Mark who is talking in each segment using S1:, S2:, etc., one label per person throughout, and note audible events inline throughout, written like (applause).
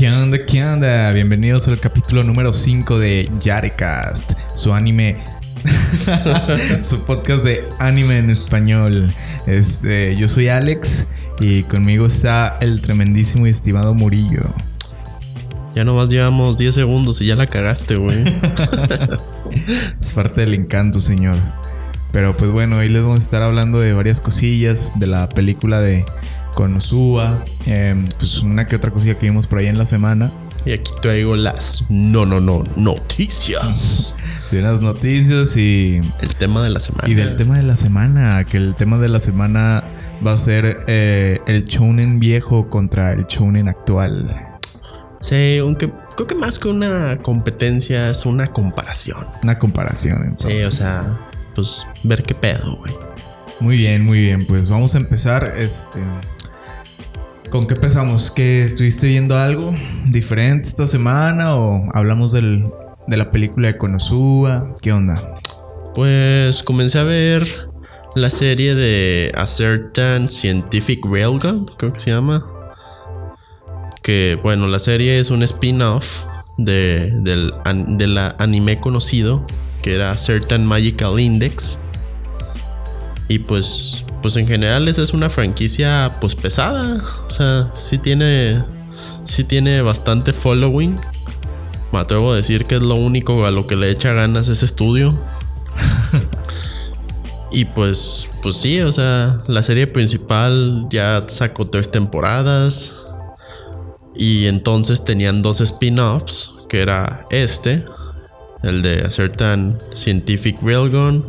S1: ¿Qué onda? ¿Qué onda? Bienvenidos al capítulo número 5 de Yarecast, su anime, (laughs) su podcast de anime en español. Este, yo soy Alex y conmigo está el tremendísimo y estimado Murillo.
S2: Ya nomás llevamos 10 segundos y ya la cagaste, güey. (laughs)
S1: es parte del encanto, señor. Pero pues bueno, hoy les vamos a estar hablando de varias cosillas de la película de Konosuba, eh, pues una que otra cosilla que vimos por ahí en la semana.
S2: Y aquí traigo las no, no, no, noticias.
S1: De las noticias y...
S2: El tema de la semana.
S1: Y del tema de la semana, que el tema de la semana va a ser eh, el shounen viejo contra el shounen actual.
S2: Sí, aunque creo que más que una competencia es una comparación.
S1: Una comparación, entonces.
S2: Sí, o sea, pues ver qué pedo, güey.
S1: Muy bien, muy bien. Pues vamos a empezar. Este. ¿Con qué empezamos? ¿Que estuviste viendo algo diferente esta semana? ¿O hablamos del, de la película de Konosuba? ¿Qué onda?
S2: Pues comencé a ver la serie de A Certain Scientific Railgun, creo que se llama que, bueno, la serie es un spin-off de, del de la anime conocido, que era Certain Magical Index. Y pues, pues en general esa es una franquicia pues pesada. O sea, sí tiene, sí tiene bastante following. Me atrevo a decir que es lo único a lo que le echa ganas ese estudio. (laughs) y pues, pues sí, o sea, la serie principal ya sacó tres temporadas. Y entonces tenían dos spin-offs, que era este, el de A Certain Scientific Railgun,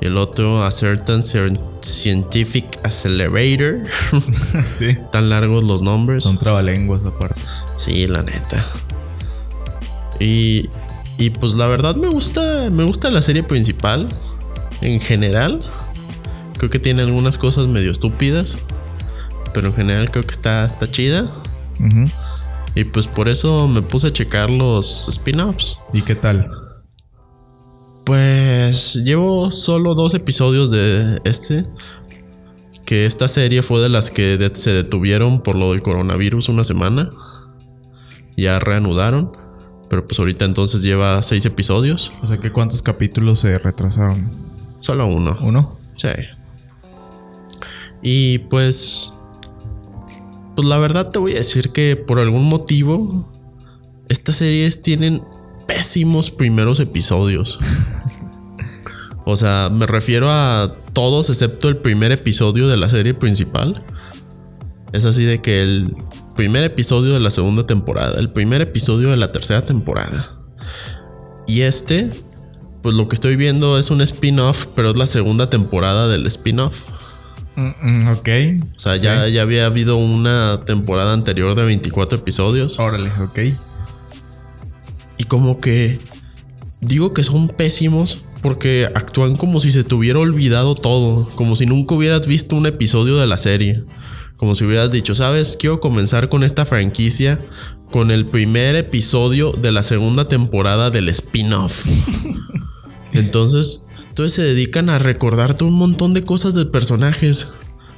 S2: el otro A Certain Scientific Accelerator. (laughs) sí. Tan largos los nombres.
S1: Son trabalenguas aparte.
S2: Sí, la neta. Y, y pues la verdad me gusta, me gusta la serie principal en general. Creo que tiene algunas cosas medio estúpidas, pero en general creo que está, está chida. Y pues por eso me puse a checar los spin-offs.
S1: ¿Y qué tal?
S2: Pues llevo solo dos episodios de este. Que esta serie fue de las que se detuvieron por lo del coronavirus una semana. Ya reanudaron. Pero pues ahorita entonces lleva seis episodios.
S1: O sea que cuántos capítulos se retrasaron.
S2: Solo uno.
S1: ¿Uno?
S2: Sí. Y pues pues la verdad te voy a decir que por algún motivo estas series tienen pésimos primeros episodios. o sea, me refiero a todos excepto el primer episodio de la serie principal. Es así de que el primer episodio de la segunda temporada, el primer episodio de la tercera temporada. Y este, pues lo que estoy viendo es un spin-off, pero es la segunda temporada del spin-off.
S1: Mm, mm, ok.
S2: O sea, ya, ya había habido una temporada anterior de 24 episodios.
S1: Órale, ok.
S2: Y como que digo que son pésimos porque actúan como si se te hubiera olvidado todo, como si nunca hubieras visto un episodio de la serie. Como si hubieras dicho, sabes, quiero comenzar con esta franquicia con el primer episodio de la segunda temporada del spin-off. (laughs) Entonces, entonces se dedican a recordarte un montón de cosas de personajes.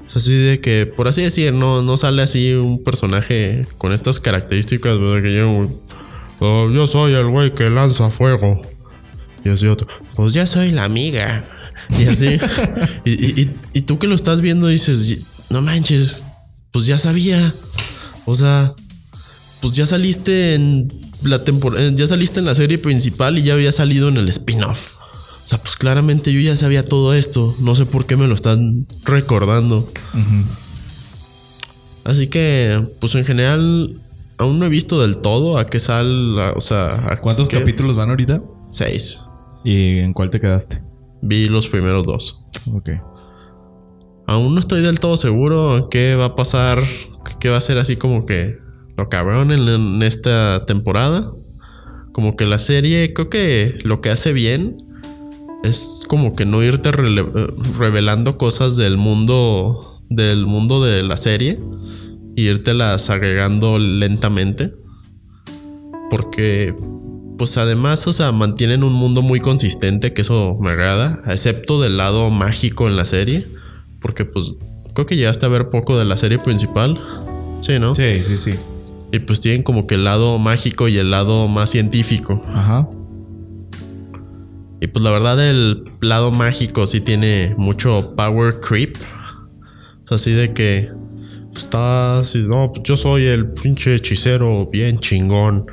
S2: Es así de que, por así decir, no, no sale así un personaje con estas características, ¿verdad? Que yo, oh, yo soy el güey que lanza fuego. Y así otro, pues ya soy la amiga. Y así. (laughs) y, y, tú que lo estás viendo dices, no manches, pues ya sabía. O sea, pues ya saliste en la temporada, ya saliste en la serie principal y ya había salido en el spin-off. O sea, pues claramente yo ya sabía todo esto. No sé por qué me lo están recordando. Así que, pues en general, aún no he visto del todo a qué sal. o sea,
S1: ¿cuántos capítulos van ahorita?
S2: Seis.
S1: ¿Y en cuál te quedaste?
S2: Vi los primeros dos.
S1: Ok.
S2: Aún no estoy del todo seguro qué va a pasar, qué va a ser así como que lo cabrón en esta temporada. Como que la serie, creo que lo que hace bien es como que no irte revelando cosas del mundo del mundo de la serie y las agregando lentamente porque pues además o sea mantienen un mundo muy consistente que eso me agrada excepto del lado mágico en la serie porque pues creo que llegaste a ver poco de la serie principal sí no
S1: sí sí sí
S2: Y pues tienen como que el lado mágico y el lado más científico.
S1: Ajá.
S2: Y pues la verdad el lado mágico sí tiene mucho power creep. O sea, así de que está así, no, pues yo soy el pinche hechicero bien chingón.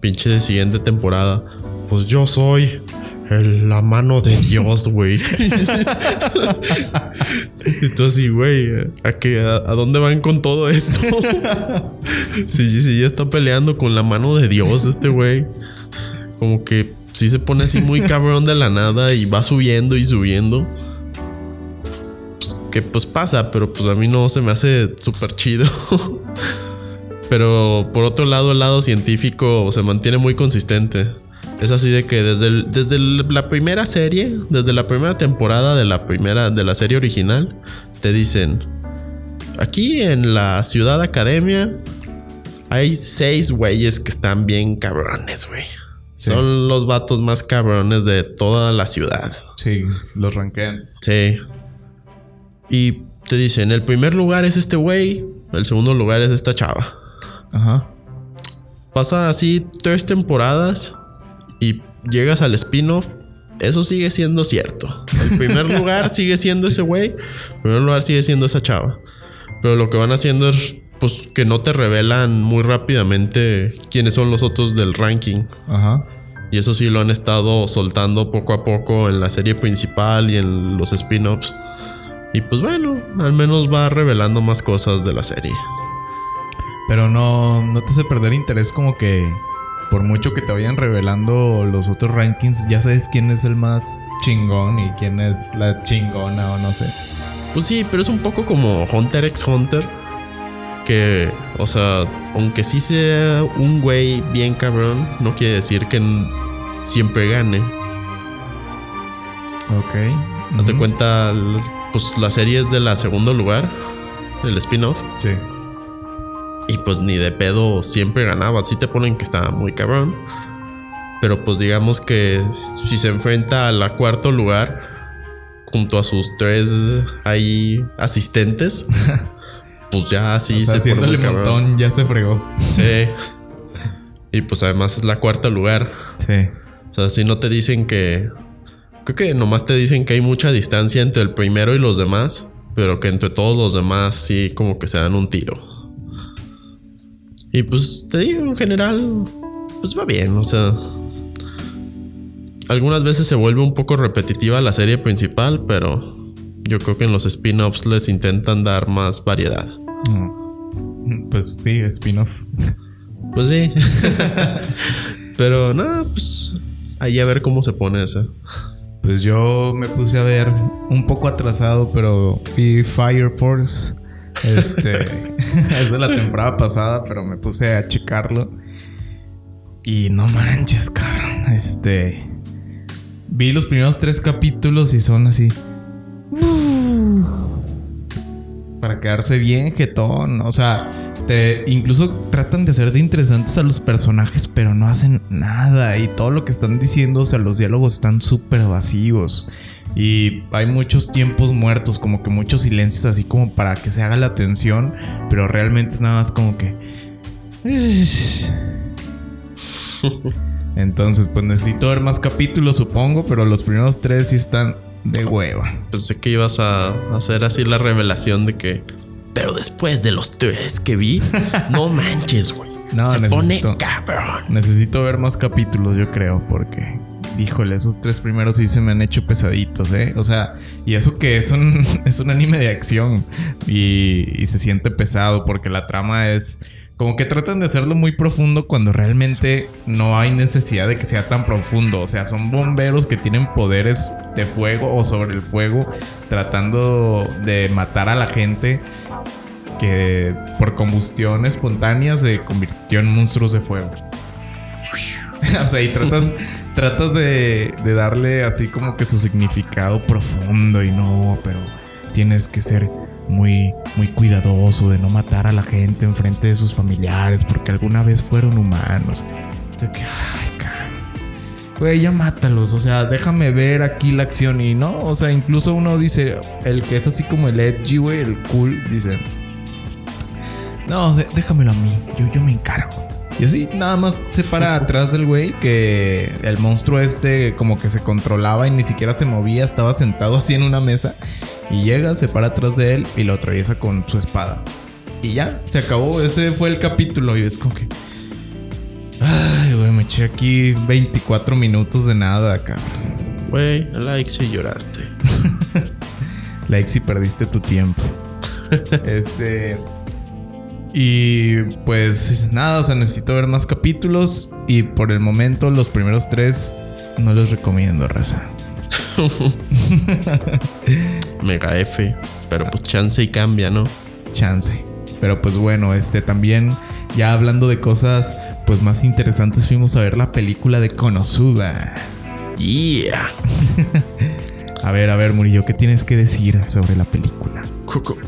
S2: Pinche de siguiente temporada. Pues yo soy la mano de Dios, güey. (laughs) Entonces, güey, ¿a, qué- a, a dónde van con todo esto? (laughs) sí, sí, ya está peleando con la mano de Dios este güey. Como que sí se pone así muy cabrón de la nada y va subiendo y subiendo. Que pues pasa, pero pues a mí no se me hace súper chido. (laughs) pero por otro lado, el lado científico se mantiene muy consistente. Es así de que desde, el- desde el- la primera serie, desde la primera temporada de la primera de la serie original, te dicen aquí en la ciudad academia hay seis güeyes que están bien cabrones, güey.
S1: Sí.
S2: Son los vatos más cabrones de toda la ciudad.
S1: Sí, los ranquean.
S2: Sí. Y te dicen, el primer lugar es este güey, el segundo lugar es esta chava.
S1: Ajá.
S2: Pasa así tres temporadas y llegas al spin-off. Eso sigue siendo cierto. El primer (laughs) lugar sigue siendo ese güey. El primer lugar sigue siendo esa chava. Pero lo que van haciendo es pues que no te revelan muy rápidamente quiénes son los otros del ranking.
S1: Ajá.
S2: Y eso sí lo han estado soltando poco a poco en la serie principal y en los spin-offs. Y pues bueno, al menos va revelando más cosas de la serie.
S1: Pero no, no te hace perder interés como que por mucho que te vayan revelando los otros rankings, ya sabes quién es el más chingón y quién es la chingona o no sé.
S2: Pues sí, pero es un poco como Hunter x Hunter. Que, o sea, aunque sí sea un güey bien cabrón, no quiere decir que siempre gane.
S1: Ok.
S2: Hazte
S1: Ujú.
S2: cuenta, pues la serie es de la segundo lugar, el spin-off.
S1: Sí.
S2: Y pues ni de pedo siempre ganaba. Sí te ponen que estaba muy cabrón. Pero pues digamos que si se enfrenta a la cuarto lugar junto a sus tres ahí asistentes, (laughs) pues ya sí
S1: o sea,
S2: se pone cabrón.
S1: montón ya se fregó.
S2: Sí. Y pues además es la cuarta lugar.
S1: Sí.
S2: O sea, si no te dicen que. Creo que nomás te dicen que hay mucha distancia entre el primero y los demás. Pero que entre todos los demás sí como que se dan un tiro. Y pues te digo, en general, pues va bien, o sea. Algunas veces se vuelve un poco repetitiva la serie principal, pero yo creo que en los spin-offs les intentan dar más variedad.
S1: Mm. Pues sí, spin-off. (laughs)
S2: Pues sí. (laughs) pero nada, pues ahí a ver cómo se pone ese.
S1: Pues yo me puse a ver un poco atrasado, pero vi Fire Force. Este (laughs) (laughs) es de la temporada pasada, pero me puse a checarlo. Y no manches, cabrón. Este vi los primeros tres capítulos y son así. Para quedarse bien, jetón. O sea, te, incluso tratan de hacerte interesantes a los personajes, pero no hacen nada. Y todo lo que están diciendo, o sea, los diálogos están súper vacíos. Y hay muchos tiempos muertos, como que muchos silencios, así como para que se haga la tensión. Pero realmente es nada más como que. (laughs) Entonces, pues necesito ver más capítulos, supongo. Pero los primeros tres sí están de hueva.
S2: Pensé que ibas a hacer así la revelación de que. Pero después de los tres que vi, (laughs) no manches, güey.
S1: No,
S2: Se
S1: necesito-
S2: pone cabrón.
S1: Necesito ver más capítulos, yo creo, porque, híjole, esos tres primeros sí se me han hecho pesaditos, ¿eh? O sea, y eso que es un, (laughs) es un anime de acción y, y se siente pesado porque la trama es como que tratan de hacerlo muy profundo cuando realmente no hay necesidad de que sea tan profundo. O sea, son bomberos que tienen poderes de fuego o sobre el fuego tratando de matar a la gente que por combustión espontánea se convirtió en monstruos de fuego. (laughs) o sea, y tratas, (laughs) tratas de, de darle así como que su significado profundo y no, pero tienes que ser muy, muy cuidadoso de no matar a la gente enfrente de sus familiares porque alguna vez fueron humanos. Yo que, ay, cabrón. Güey, ya mátalos, o sea, déjame ver aquí la acción y no, o sea, incluso uno dice, el que es así como el edgy, güey, el cool, dice, No, déjamelo a mí. Yo, yo me encargo. Y así, nada más se para (laughs) atrás del güey que el monstruo este como que se controlaba y ni siquiera se movía, estaba sentado así en una mesa. Y llega, se para atrás de él y lo atraviesa con su espada. Y ya, se acabó. Ese fue el capítulo. Y es como que. Ay, güey, me eché aquí 24 minutos de nada acá.
S2: Güey, like si lloraste. (laughs)
S1: Like si perdiste tu tiempo. (laughs) este. Y pues nada, o sea, necesito ver más capítulos. Y por el momento, los primeros tres no los recomiendo, raza. (laughs)
S2: Mega F. Pero pues chance y cambia, ¿no?
S1: Chance. Pero pues bueno, este también, ya hablando de cosas pues más interesantes, fuimos a ver la película de Konosuba.
S2: Yeah. (laughs)
S1: A ver, a ver, Murillo, ¿qué tienes que decir sobre la película?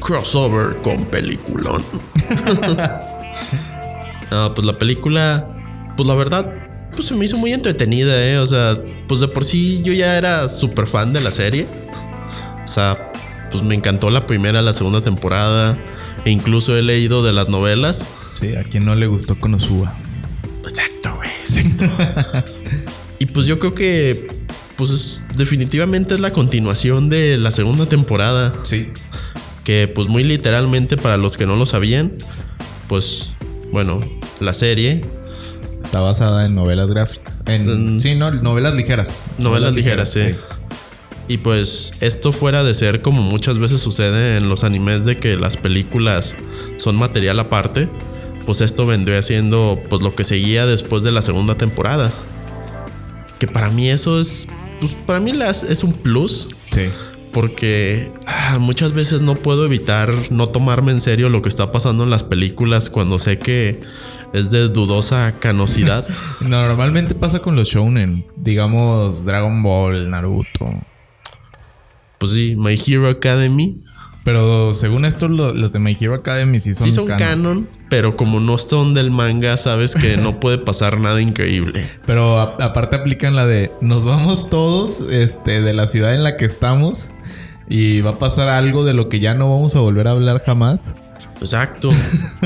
S2: Crossover con peliculón. (laughs) no, pues la película, pues la verdad, pues se me hizo muy entretenida, ¿eh? O sea, pues de por sí yo ya era súper fan de la serie. O sea, pues me encantó la primera, la segunda temporada. E incluso he leído de las novelas.
S1: Sí, a quien no le gustó Konosuba.
S2: Exacto, güey, exacto. (laughs) y pues yo creo que, pues es- definitivamente es la continuación de la segunda temporada.
S1: Sí.
S2: Que pues muy literalmente para los que no lo sabían, pues bueno, la serie,
S1: Está basada en novelas gráficas. En,
S2: Mm.
S1: Sí, no, novelas ligeras.
S2: novelas ligeras, sí. Y pues esto fuera de ser como muchas veces sucede en los animes de que las películas son material aparte, pues esto vendría siendo pues lo que seguía después de la segunda temporada. Que para mí eso es, pues para mí las, es un plus.
S1: Sí.
S2: Porque ah, muchas veces no puedo evitar no tomarme en serio lo que está pasando en las películas cuando sé que es de dudosa canosidad. (laughs)
S1: Normalmente pasa con los shounen. Digamos Dragon Ball, Naruto.
S2: pues sí, My Hero Academy
S1: Pero según esto, lo- los de My Hero Academy sí son,
S2: sí son
S1: canon.
S2: canon, pero como no son del manga, sabes que no (laughs) puede pasar nada increíble.
S1: Pero a- aparte aplican la de nos vamos todos este, de la ciudad en la que estamos y va a pasar algo de lo que ya no vamos a volver a hablar jamás.
S2: Exacto.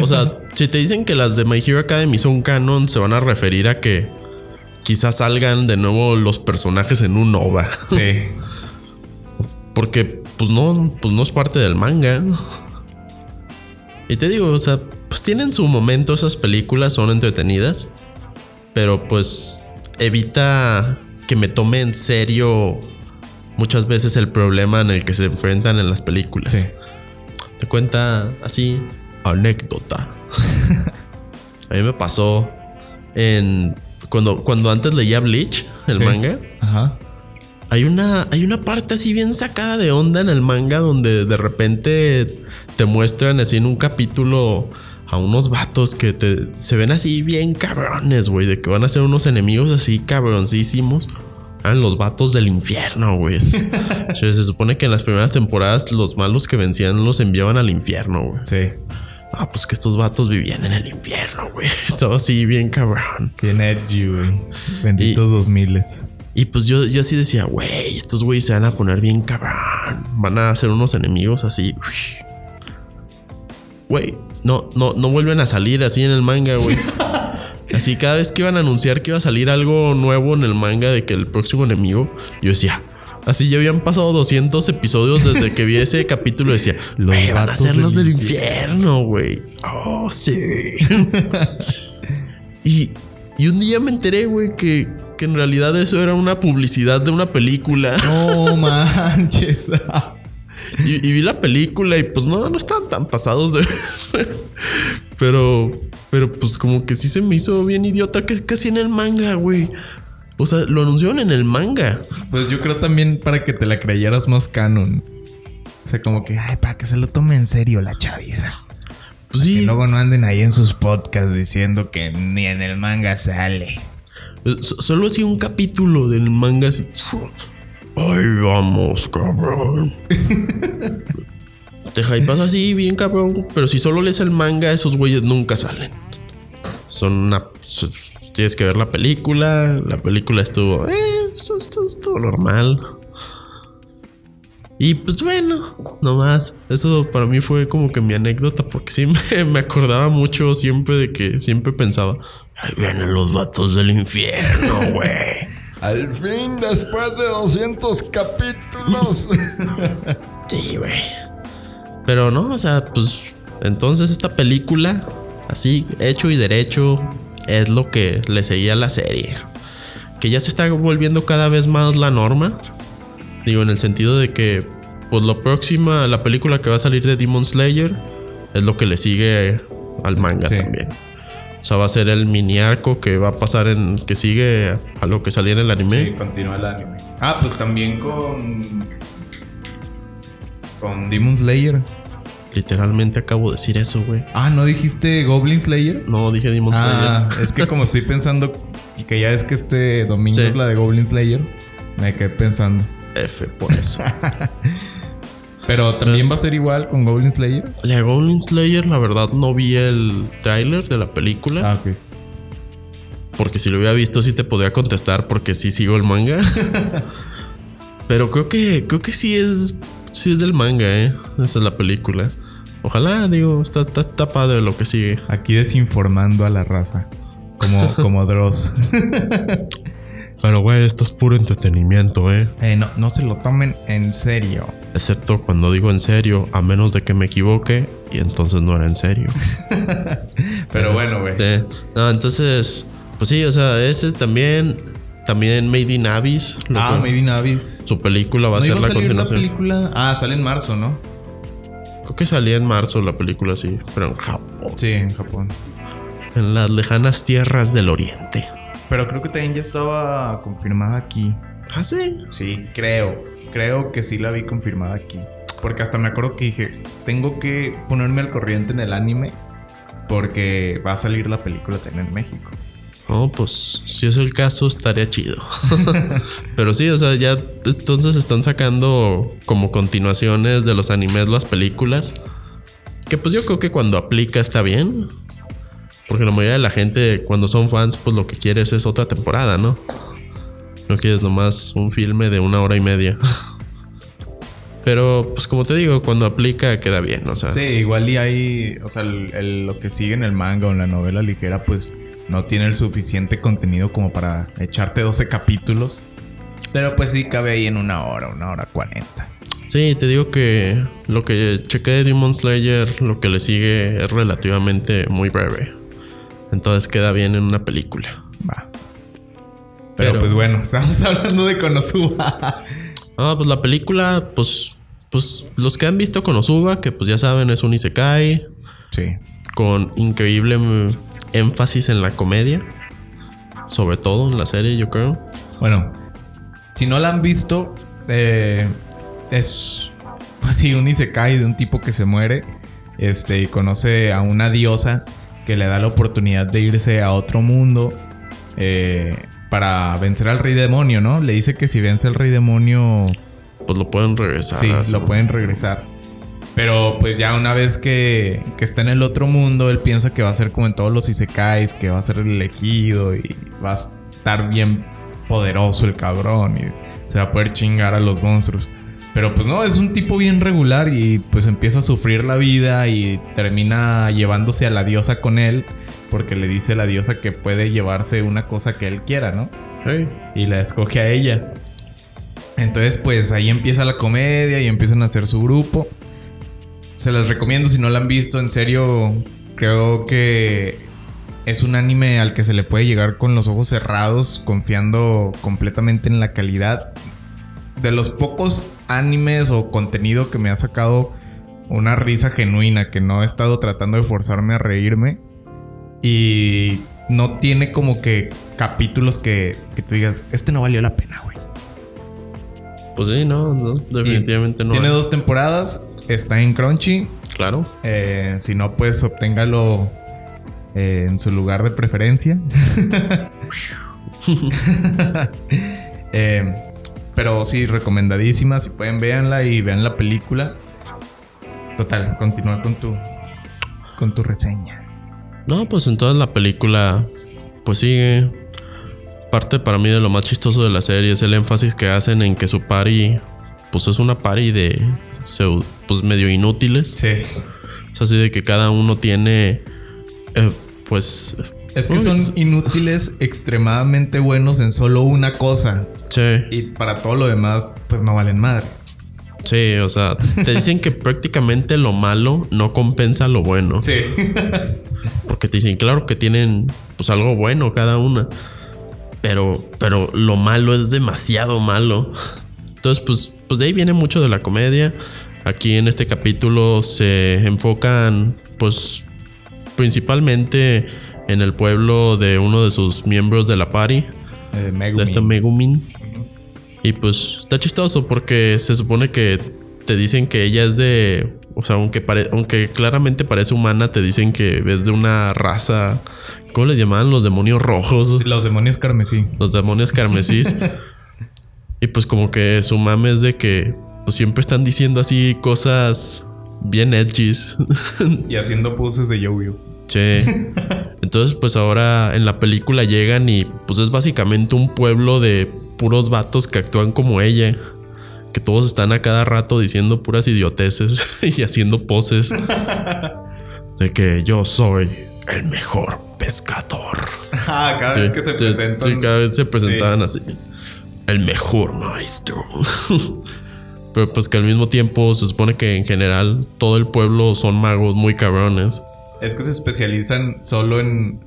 S2: O sea, (laughs) si te dicen que las de My Hero Academy son canon, se van a referir a que quizás salgan de nuevo los personajes en un OVA.
S1: Sí.
S2: Porque, pues no, pues no es parte del manga. Y te digo, o sea, pues tienen su momento esas películas, son entretenidas. Pero pues evita que me tome en serio muchas veces el problema en el que se enfrentan en las películas.
S1: Sí.
S2: Te cuenta así, anécdota. (laughs) A mí me pasó en... Cuando, cuando antes leía Bleach, el
S1: Sí.
S2: manga,
S1: Ajá.
S2: hay una, hay una parte así bien sacada de onda en el manga donde de repente te muestran así en un capítulo a unos vatos que te, se ven así bien cabrones, güey, de que van a ser unos enemigos así cabroncísimos. Eran los vatos del infierno, güey. (laughs) Se, se supone que en las primeras temporadas los malos que vencían los enviaban al infierno, güey.
S1: Sí.
S2: Ah, pues que estos vatos vivían en el infierno, güey. (laughs) Estaba así bien cabrón.
S1: Bien edgy, güey. Benditos dos miles.
S2: Y pues yo, yo así decía, güey, estos güeyes se van a poner bien cabrón. Van a ser unos enemigos así. Güey, no, no, no vuelven a salir así en el manga, güey. (laughs) Así cada vez que iban a anunciar que iba a salir algo nuevo en el manga de que el próximo enemigo, yo decía, así ya habían pasado 200 episodios desde que vi ese (laughs) capítulo. Decía,
S1: Los
S2: güey, van a ser los
S1: del
S2: del infierno, güey. Oh, sí. (laughs) y, y un día me enteré, güey, que, que en realidad eso era una publicidad de una película.
S1: No manches.
S2: Y, y vi la película y pues no, no estaban tan pasados de... (laughs) pero, pero pues como que sí se me hizo bien idiota que casi en el manga, güey. O sea, lo anunciaron en el manga.
S1: Pues yo creo también para que te la creyeras más canon. O sea, como que, ay, para que se lo tome en serio la chaviza.
S2: Pues sí,
S1: luego no anden ahí en sus podcasts diciendo que ni en el manga sale.
S2: eh, so- solo hacía un capítulo del manga así. Ay, vamos, cabrón. Te hypas así, bien cabrón. Pero si solo lees el manga, esos güeyes nunca salen. Son una. Tienes que ver la película. La película estuvo. Eh, esto, esto estuvo normal. Y pues bueno, nomás. Eso para mí fue como que mi anécdota, porque sí me, (laughs) me acordaba mucho siempre de que siempre pensaba, ahí vienen los vatos del infierno, güey.
S1: Al fin, después de 200 capítulos. (laughs)
S2: sí, güey. Pero no, o sea, pues entonces esta película, así, hecho y derecho, es lo que le seguía a la serie. Que ya se está volviendo cada vez más la norma. Digo, en el sentido de que, pues lo próxima, la película que va a salir de Demon Slayer, es lo que le sigue al manga
S1: Sí.
S2: también. O sea, va a ser el mini arco que va a pasar en. que sigue a lo que salía en el anime.
S1: Sí, continúa el anime. Ah, pues también con. Con Demon Slayer.
S2: Literalmente acabo de decir eso, güey.
S1: Ah, ¿no dijiste Goblin Slayer?
S2: No, dije Demon
S1: Ah,
S2: Slayer.
S1: es que como estoy pensando que ya es que este domingo
S2: Sí.
S1: es la de Goblin Slayer, me quedé pensando.
S2: F por eso. (laughs)
S1: Pero también va a ser igual con Goblin Slayer.
S2: La Goblin Slayer, la verdad, no vi el trailer de la película.
S1: Ah, ok.
S2: Porque si lo hubiera visto, sí te podría contestar porque sí sigo el manga. (laughs) Pero creo que, creo que sí es, sí es del manga, ¿eh? Esa es la película. Ojalá, digo, está, está, está padre lo que sigue.
S1: Aquí desinformando a la raza. Como, como Dross. (laughs)
S2: Pero, güey, esto es puro entretenimiento, ¿eh?
S1: Eh, no, no se lo tomen en serio.
S2: Excepto cuando digo en serio, a menos de que me equivoque y entonces no era en serio. (laughs)
S1: Pero bueno, güey.
S2: Sí. No, entonces, pues sí, o sea, ese también, también Made in Abyss. lo
S1: Ah, Made in Abyss.
S2: Su película va a
S1: ¿No
S2: ser la
S1: salir
S2: continuación.
S1: película? Ah, sale en marzo, ¿no?
S2: Creo que salía en marzo la película, sí, pero en Japón.
S1: Sí, en Japón.
S2: En las lejanas tierras del oriente.
S1: Pero creo que también ya estaba confirmada aquí.
S2: Ah, sí.
S1: Sí, creo. Creo que sí la vi confirmada aquí. Porque hasta me acuerdo que dije, tengo que ponerme al corriente en el anime. Porque va a salir la película también en México.
S2: Oh, pues si es el caso, estaría chido. (laughs) pero sí, o sea, ya entonces están sacando como continuaciones de los animes las películas. Que pues yo creo que cuando aplica está bien. Porque la mayoría de la gente, cuando son fans, pues lo que quieres es otra temporada, ¿no? No quieres nomás un filme de una hora y media. (laughs) Pero, pues como te digo, cuando aplica queda bien, o sea.
S1: Sí, igual y hay, o sea, el- el- lo que sigue en el manga o en la novela ligera, pues no tiene el suficiente contenido como para echarte 12 capítulos. Pero pues sí cabe ahí en una hora, una hora cuarenta.
S2: Sí, te digo que lo que chequé de Demon Slayer, lo que le sigue es relativamente muy breve. Entonces queda bien en una película.
S1: Va. Pero,
S2: Pero-
S1: pues bueno, estamos (laughs) hablando de Konosuba. (laughs)
S2: Ah, pues la película, pues, pues los que han visto Konosuba, que pues ya saben, es un Isekai
S1: sí.
S2: con increíble mm, énfasis en la comedia. Sobre todo en la serie, yo creo.
S1: Bueno, si no la han visto, eh, es pues sí, un isekai de un tipo que se muere este, y conoce a una diosa que le da la oportunidad de irse a otro mundo eh, para vencer al rey demonio, ¿no? Le dice que si vence al rey demonio,
S2: Pues lo pueden regresar.
S1: sí, lo pueden regresar. Pero pues ya una vez que, que está en el otro mundo, él piensa que va a ser como en todos los isekais, que va a ser el elegido y va a estar bien poderoso el cabrón y se va a poder chingar a los monstruos. Pero pues no, es un tipo bien regular y pues empieza a sufrir la vida y termina llevándose a la diosa con él porque le dice la diosa que puede llevarse una cosa que él quiera, ¿no?
S2: Hey.
S1: y la escoge a ella. Entonces, pues ahí empieza la comedia y empiezan a hacer su grupo. Se las recomiendo si no la han visto, en serio, creo que es un anime al que se le puede llegar con los ojos cerrados, confiando completamente en la calidad. De los pocos animes o contenido que me ha sacado una risa genuina, que no he estado tratando de forzarme a reírme. Y no tiene como que capítulos que, que tú digas, este no valió la pena, güey.
S2: Pues sí, no, no, definitivamente no.
S1: Tiene dos temporadas, está en Crunchy.
S2: Claro.
S1: Eh, si no, pues obténgalo eh, en su lugar de preferencia. (laughs) (laughs) Eh, pero sí, recomendadísima. Si pueden, véanla y vean la película. Total, continúa con tu, con tu reseña.
S2: No, pues entonces la película, pues sigue. Parte para mí de lo más chistoso de la serie es el énfasis que hacen en que su party, pues es una party de pues medio inútiles.
S1: Sí.
S2: Es así de que cada uno tiene eh, pues
S1: Es que
S2: Uy,
S1: son (laughs) inútiles extremadamente buenos en solo una cosa.
S2: Sí,
S1: Y para todo lo demás, pues no valen madre.
S2: sí, o sea, te dicen que (laughs) prácticamente lo malo no compensa lo bueno.
S1: Sí.
S2: Porque te dicen, claro que tienen pues algo bueno cada una. Pero, pero lo malo es demasiado malo. Entonces, pues, pues de ahí viene mucho de la comedia. Aquí en este capítulo se enfocan, pues, principalmente en el pueblo de uno de sus miembros de la party,
S1: Eh,
S2: de este Megumin. Y pues está chistoso porque se supone que te dicen que ella es de. O sea, aunque, pare- aunque claramente parece humana, te dicen que es de una raza. ¿Cómo les llamaban? Los demonios rojos.
S1: Los demonios carmesí.
S2: Los demonios carmesís. (laughs) y pues como que su mame es de que pues siempre están diciendo así cosas bien edgys. (laughs)
S1: Y haciendo poses de yo-yo.
S2: Che. (laughs) Entonces, pues ahora en la película llegan y pues es básicamente un pueblo de puros vatos que actúan como ella. Que todos están a cada rato diciendo puras idioteces (laughs) y haciendo poses. (laughs) De que yo soy el mejor pescador. (laughs)
S1: Ah, cada
S2: Sí,
S1: vez que se presentan.
S2: sí, cada vez se presentaban así. El mejor maestro. Pero pues que al mismo tiempo se supone que en general todo el pueblo son magos muy cabrones.
S1: Es que se especializan solo en.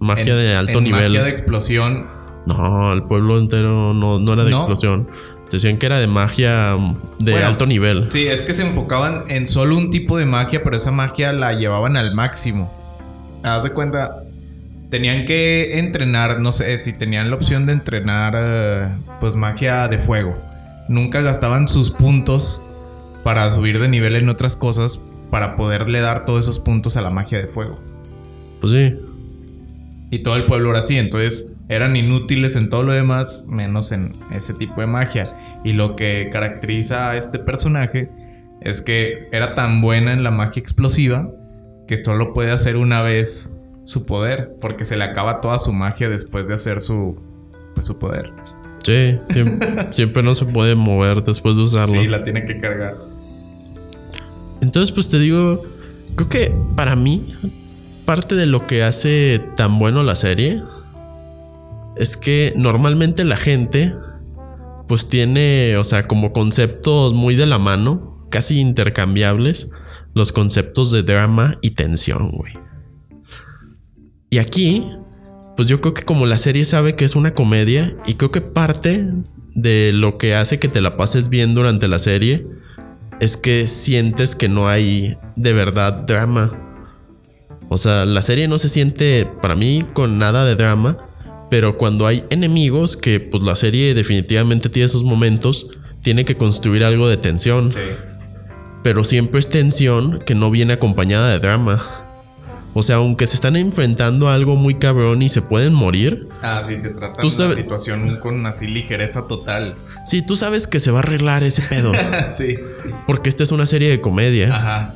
S2: Magia
S1: en-
S2: de alto
S1: en
S2: nivel.
S1: Magia de explosión.
S2: No, el pueblo entero no, no era de
S1: ¿No?
S2: explosión. Decían que era de magia de
S1: Bueno,
S2: alto nivel.
S1: Sí, es que se enfocaban en solo un tipo de magia, pero esa magia la llevaban al máximo. Haz de cuenta, tenían que entrenar, no sé si tenían la opción de entrenar, eh, pues magia de fuego. Nunca gastaban sus puntos para subir de nivel en otras cosas para poderle dar todos esos puntos a la magia de fuego.
S2: Pues sí.
S1: Y todo el pueblo era así, entonces eran inútiles en todo lo demás, menos en ese tipo de magia. Y lo que caracteriza a este personaje es que era tan buena en la magia explosiva que solo puede hacer una vez su poder, porque se le acaba toda su magia después de hacer su, pues, su poder.
S2: Sí, siempre, (laughs) siempre no se puede mover después de usarlo.
S1: Sí, la tiene que cargar.
S2: Entonces, pues te digo, creo que para mí, parte de lo que hace tan bueno la serie es que normalmente la gente, pues tiene, o sea, como conceptos muy de la mano, casi intercambiables, los conceptos de drama y tensión, güey. Y aquí, pues yo creo que como la serie sabe que es una comedia, y creo que parte de lo que hace que te la pases bien durante la serie, es que sientes que no hay de verdad drama. O sea, la serie no se siente para mí con nada de drama, pero cuando hay enemigos, que pues la serie definitivamente tiene esos momentos, tiene que construir algo de tensión.
S1: Sí.
S2: Pero siempre es tensión que no viene acompañada de drama. O sea, aunque se están enfrentando a algo muy cabrón y se pueden morir,
S1: Ah, sí, te tratan
S2: Tú
S1: la
S2: sabes-
S1: situación con así ligereza total.
S2: sí, tú sabes que se va a arreglar ese pedo. (laughs)
S1: sí.
S2: Porque esta es una serie de comedia.
S1: Ajá.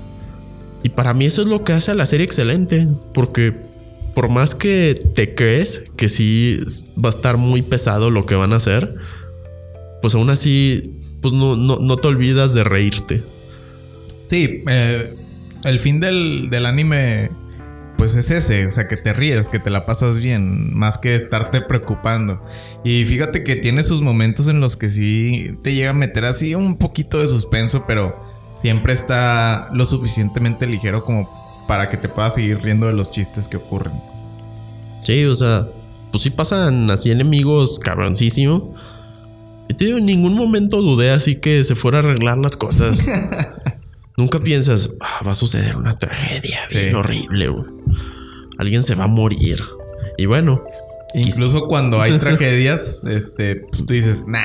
S2: Y para mí eso es lo que hace a la serie excelente. Porque por más que te crees que sí va a estar muy pesado lo que van a hacer, pues aún así, pues no, no, no te olvidas de reírte.
S1: Sí, eh, el fin del, del anime, pues es ese, o sea, que te ríes, que te la pasas bien, más que estarte preocupando. Y fíjate que tiene sus momentos en los que sí te llega a meter así un poquito de suspenso, pero siempre está lo suficientemente ligero como para que te puedas seguir riendo de los chistes que ocurren.
S2: Sí, o sea, pues sí pasan así enemigos cabroncísimo. Y te digo, en ningún momento dudé así que se fuera a arreglar las cosas. (laughs) Nunca piensas, "Ah, va a suceder una tragedia bien
S1: Sí.
S2: horrible. güey. Alguien se va a morir. Y bueno,
S1: Incluso cuando hay (laughs) tragedias, este, pues tú dices, nah.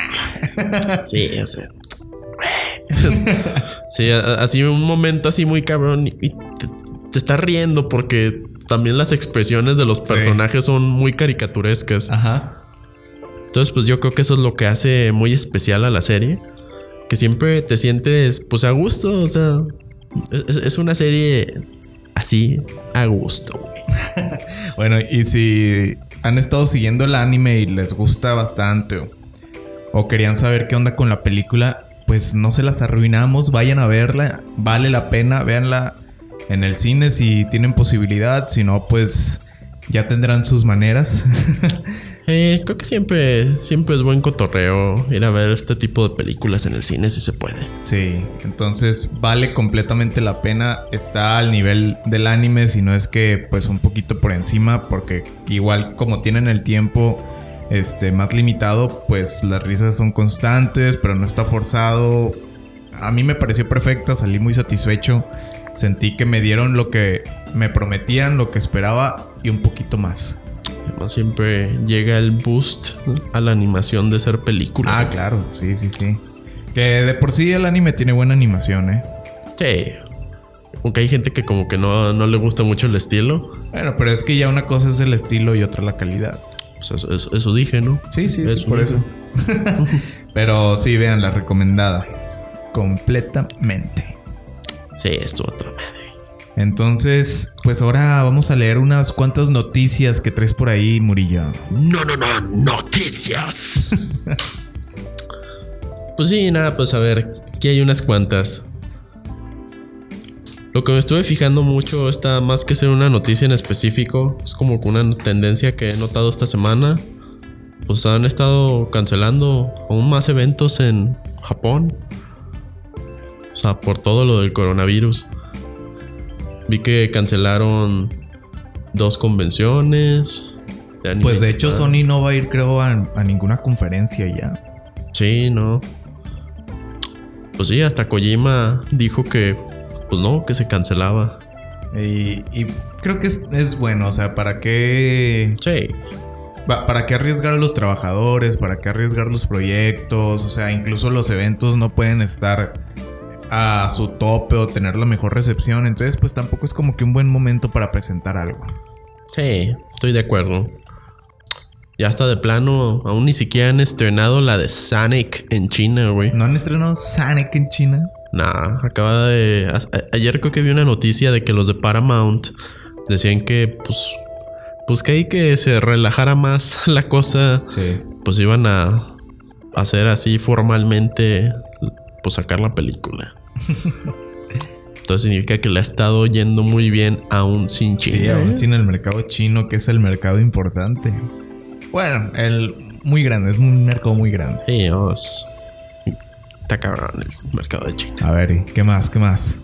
S1: (laughs)
S2: Sí, o sea. sí, así un momento así muy cabrón y te, te estás riendo porque también las expresiones de los
S1: Sí.
S2: personajes son muy caricaturescas.
S1: Ajá.
S2: Entonces, pues yo creo que eso es lo que hace muy especial a la serie. Que siempre te sientes pues a gusto, o sea, es, es una serie así a gusto, güey. (laughs)
S1: Bueno, y si han estado siguiendo el anime y les gusta bastante o, o querían saber qué onda con la película, pues no se las arruinamos, vayan a verla, vale la pena, véanla en el cine si tienen posibilidad, si no, pues ya tendrán sus maneras. (laughs)
S2: Eh, creo que siempre, siempre es buen cotorreo ir a ver este tipo de películas en el cine si se puede.
S1: Sí, entonces vale completamente la pena. Está al nivel del anime, si no es que pues un poquito por encima, porque igual como tienen el tiempo este, más limitado, pues las risas son constantes, pero no está forzado. A mí me pareció perfecta, salí muy satisfecho. Sentí que me dieron lo que me prometían, lo que esperaba y un poquito más.
S2: Además, siempre llega el boost a la animación de ser película.
S1: Ah, claro, sí, sí, sí. Que de por sí el anime tiene buena animación, ¿eh?
S2: Sí. Aunque hay gente que como que no, no le gusta mucho el estilo.
S1: Bueno, pero es que ya una cosa es el estilo y otra la calidad.
S2: Pues eso, eso- eso dije, ¿no?
S1: Sí, sí,
S2: Eso
S1: sí, por eso. (laughs) pero sí, vean, la recomendada. Completamente.
S2: Sí, estuvo toda madre.
S1: Entonces, pues ahora vamos a leer unas cuantas noticias que traes por ahí, Murillo.
S2: No, no, no, noticias. (laughs) pues sí, nada, pues a ver, aquí hay unas cuantas. Lo que me estuve fijando mucho está más que ser una noticia en específico, es como una tendencia que he notado esta semana. Pues han estado cancelando aún más eventos en Japón. O sea, por todo lo del coronavirus. Vi que cancelaron dos convenciones.
S1: Pues de hecho. Sony no va a ir, creo, a, a ninguna conferencia ya.
S2: Sí, no. Pues sí, hasta Kojima dijo que, pues no, que se cancelaba.
S1: Y, y creo que es, es bueno, o sea, ¿para qué,
S2: Sí,
S1: ¿para qué arriesgar a los trabajadores? ¿Para qué arriesgar los proyectos? O sea, incluso los eventos no pueden estar a su tope o tener la mejor recepción. Entonces, pues tampoco es como que un buen momento para presentar algo.
S2: sí, estoy de acuerdo. Ya está de plano, aún ni siquiera han estrenado la de Sonic en China, güey.
S1: ¿No han estrenado Sonic en China?
S2: Nah, acaba de. a- ayer creo que vi una noticia de que los de Paramount decían que, pues. Pues que ahí que se relajara más (laughs) la cosa.
S1: Sí.
S2: Pues iban a hacer así formalmente. Pues sacar la película. Entonces significa que le ha estado yendo muy bien aún sin China.
S1: Sí,
S2: ¿eh?
S1: aún sin el mercado chino, que es el mercado importante. Bueno, el muy grande, es un mercado muy grande.
S2: Dios. Está cabrón el mercado de China.
S1: A ver, ¿y ¿qué más? ¿Qué más?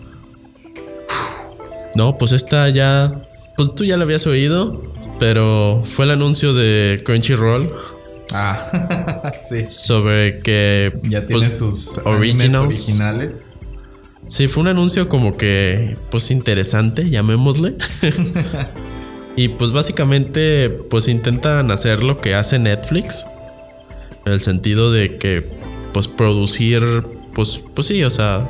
S2: No, pues esta ya. Pues tú ya la habías oído. Pero fue el anuncio de Crunchyroll
S1: Ah, (laughs) sí.
S2: sobre que.
S1: Ya tiene
S2: pues,
S1: sus originales.
S2: Sí, fue un anuncio como que. Pues interesante, llamémosle. (laughs) y pues básicamente. Pues intentan hacer lo que hace Netflix. En el sentido de que. Pues producir. Pues, pues sí, o sea.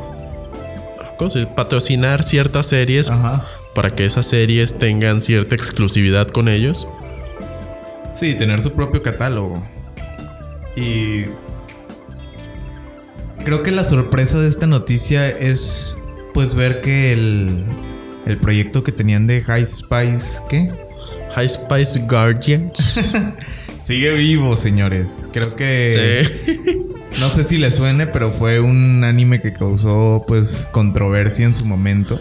S2: ¿cómo se dice? Patrocinar ciertas series
S1: Ajá.
S2: para que esas series tengan cierta exclusividad con ellos.
S1: Sí, tener su propio catálogo. Y creo que la sorpresa de esta noticia es pues ver que el, el proyecto que tenían de High Spice, ¿qué?
S2: High Spice Guardians. (laughs)
S1: Sigue vivo, señores. Creo que
S2: sí. (laughs)
S1: no sé si le suene, pero fue un anime que causó pues controversia en su momento.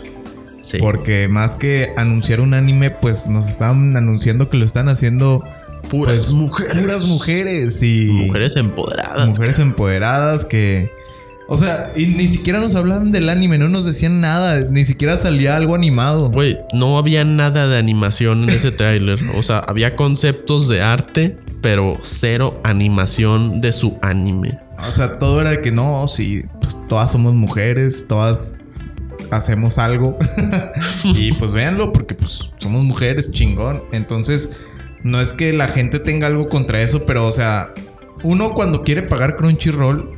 S2: Sí.
S1: Porque más que anunciar un anime, pues nos estaban anunciando que lo están haciendo
S2: Puras
S1: pues,
S2: mujeres.
S1: puras mujeres y
S2: Mujeres empoderadas.
S1: mujeres empoderadas que o sea, y ni siquiera nos hablaban del anime, no nos decían nada, ni siquiera salía algo animado.
S2: Güey, no había nada de animación en ese (laughs) tráiler. O sea, había conceptos de arte, pero cero animación de su anime.
S1: O sea, todo era que no, sí, pues todas somos mujeres, todas hacemos algo. (laughs) y pues véanlo, porque pues somos mujeres, chingón. Entonces, no es que la gente tenga algo contra eso, pero o sea, uno cuando quiere pagar Crunchyroll,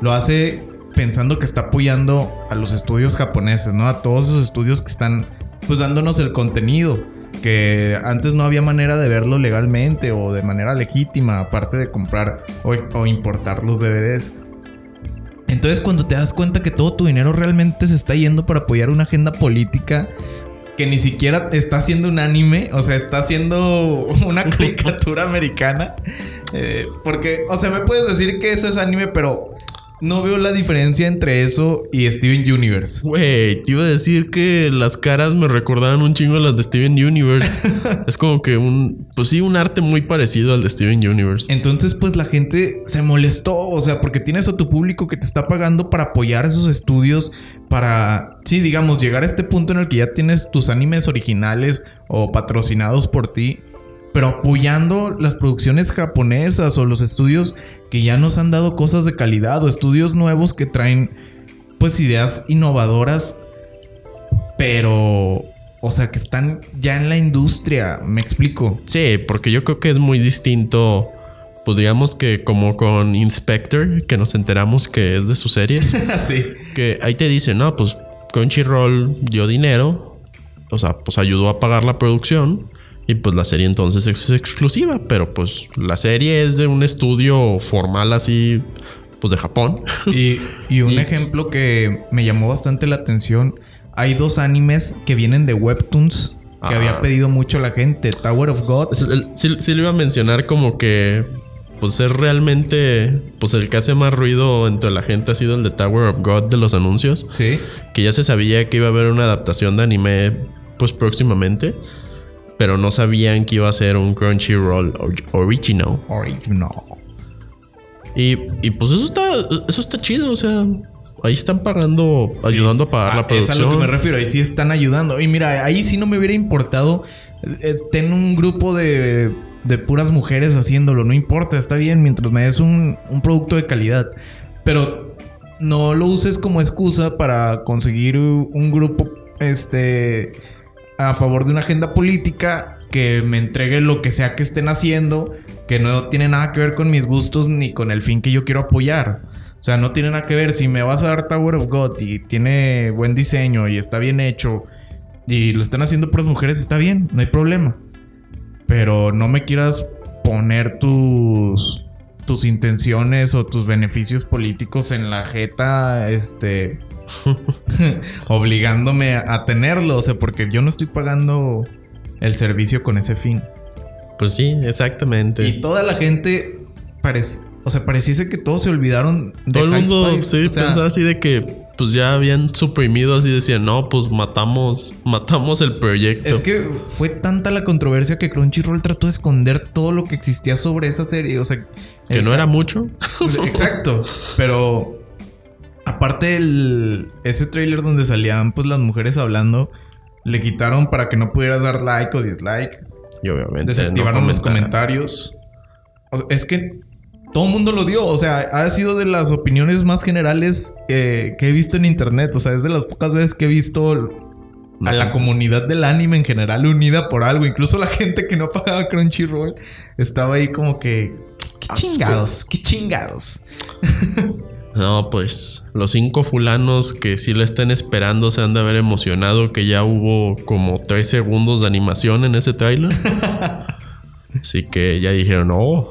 S1: lo hace pensando que está apoyando a los estudios japoneses, ¿no? A todos esos estudios que están pues dándonos el contenido. Que antes no había manera de verlo legalmente o de manera legítima, aparte de comprar o, o importar los DVDs. Entonces cuando te das cuenta que todo tu dinero realmente se está yendo para apoyar una agenda política que ni siquiera está haciendo un anime, o sea, está haciendo (laughs) una caricatura americana. eh, porque, o sea, me puedes decir que ese es anime, pero no veo la diferencia entre eso y Steven Universe.
S2: Güey, te iba a decir que las caras me recordaban un chingo a las de Steven Universe. (laughs) es como que un, pues sí, un arte muy parecido al de Steven Universe.
S1: Entonces, pues la gente se molestó, o sea, porque tienes a tu público que te está pagando para apoyar esos estudios, para, sí, digamos, llegar a este punto en el que ya tienes tus animes originales o patrocinados por ti, pero apoyando las producciones japonesas o los estudios que ya nos han dado cosas de calidad o estudios nuevos que traen pues ideas innovadoras, pero o sea, que están ya en la industria, me explico.
S2: Sí, porque yo creo que es muy distinto, digamos que como con Inspector, que nos enteramos que es de sus series. (laughs)
S1: sí.
S2: Que ahí te dicen, no, pues Crunchyroll dio dinero, o sea, pues ayudó a pagar la producción. Y pues la serie entonces es exclusiva, pero pues la serie es de un estudio formal así, pues de Japón. (laughs)
S1: Y, y un ejemplo que me llamó bastante la atención, hay dos animes que vienen de Webtoons que había pedido mucho la gente, Tower of God.
S2: Sí, sí, lo iba a mencionar como que pues es realmente pues el que hace más ruido entre la gente ha sido el de Tower of God de los anuncios.
S1: Sí.
S2: Que ya se sabía que iba a haber una adaptación de anime pues próximamente pero no sabían que iba a ser un Crunchyroll original.
S1: Original.
S2: Y, y pues eso está, eso está chido, o sea, ahí están pagando, ayudando a pagar la producción.
S1: Ah, es a lo que me refiero, ahí sí están ayudando. Y mira, ahí sí no me hubiera importado eh, tener un grupo de, de puras mujeres haciéndolo, no importa, está bien, mientras me des un, un producto de calidad. Pero no lo uses como excusa para conseguir un grupo, este a favor de una agenda política que me entregue lo que sea que estén haciendo, que no tiene nada que ver con mis gustos ni con el fin que yo quiero apoyar. O sea, no tiene nada que ver. Si me vas a dar Tower of God y tiene buen diseño y está bien hecho y lo están haciendo por las mujeres, está bien, no hay problema. Pero no me quieras poner tus tus intenciones o tus beneficios políticos en la jeta, este, (laughs) obligándome a tenerlo, o sea, porque yo no estoy pagando el servicio con ese fin.
S2: Pues sí, exactamente.
S1: Y toda la gente parece, o sea, pareciese que todos se olvidaron
S2: de Todo el mundo sí pensaba así de que pues ya habían suprimido así decían, "No, pues matamos matamos el proyecto."
S1: Es que fue tanta la controversia que Crunchyroll trató de esconder todo lo que existía sobre esa serie, o sea,
S2: que no era mucho.
S1: Exacto, (laughs) pero Aparte el, ese trailer donde salían pues las mujeres hablando, le quitaron para que no pudieras dar like o dislike.
S2: Y obviamente
S1: desactivaron los comentarios. es que todo el mundo lo dio. O sea, ha sido de las opiniones más generales que he visto en internet. O sea, es de las pocas veces que he visto a la comunidad del anime en general unida por algo. Incluso la (laughs) gente que no pagaba Crunchyroll estaba ahí como que. ¡Qué chingados! ¡Qué chingados! (laughs)
S2: No, pues los cinco fulanos que sí la estén esperando se han de haber emocionado que ya hubo como tres segundos de animación en ese trailer. (laughs) Así que ya dijeron, no,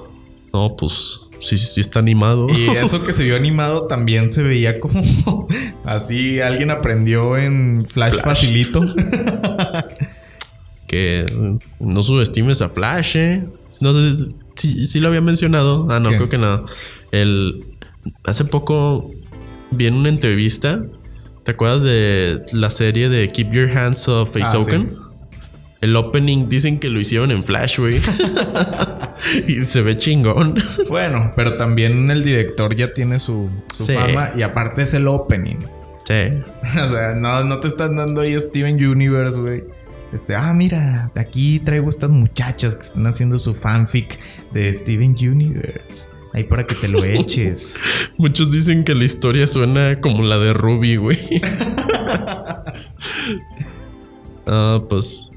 S2: no, pues sí, sí está animado.
S1: Y eso que se vio animado también se veía como (laughs) así alguien aprendió en Flash, facilito. (laughs)
S2: que no subestimes a Flash, ¿eh? No sé si, lo había mencionado. Ah, no, creo que no. El, hace poco vi en una entrevista. ¿Te acuerdas de la serie de Keep Your Hands Off Face ah, El opening dicen que lo hicieron en Flash, güey. (laughs) y se ve chingón.
S1: Bueno, pero también el director ya tiene su, fama y aparte es el opening.
S2: Sí. (laughs)
S1: o sea, no, no te están dando ahí Steven Universe, güey. Este, ah, mira, aquí traigo estas muchachas que están haciendo su fanfic de Steven Universe. Ahí para que te lo (laughs) eches.
S2: Muchos dicen que la historia suena como la de Ruby, güey. (laughs) ah, pues.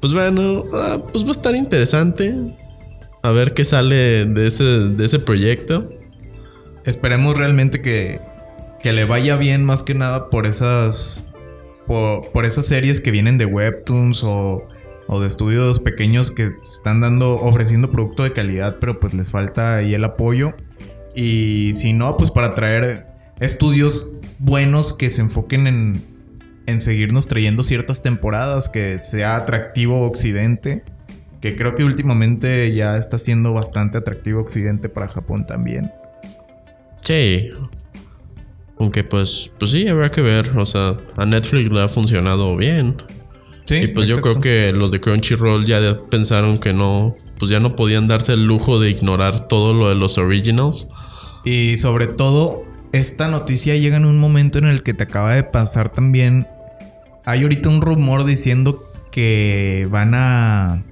S2: Pues bueno, ah, pues va a estar interesante. A ver qué sale de ese, de ese proyecto.
S1: Esperemos realmente que, que le vaya bien más que nada por esas. Por, por esas series que vienen de Webtoons o o de estudios pequeños que están dando, ofreciendo producto de calidad, pero pues les falta ahí el apoyo. Y si no, pues para traer estudios buenos que se enfoquen en, en seguirnos trayendo ciertas temporadas, que sea atractivo Occidente, que creo que últimamente ya está siendo bastante atractivo Occidente para Japón también.
S2: Sí. Aunque pues, pues sí, habrá que ver. O sea, a Netflix le ha funcionado bien.
S1: Sí,
S2: y pues yo creo que los de Crunchyroll ya pensaron que no, pues ya no podían darse el lujo de ignorar todo lo de los originals.
S1: Y sobre todo, esta noticia llega en un momento en el que te acaba de pasar también. Hay ahorita un rumor diciendo que van a.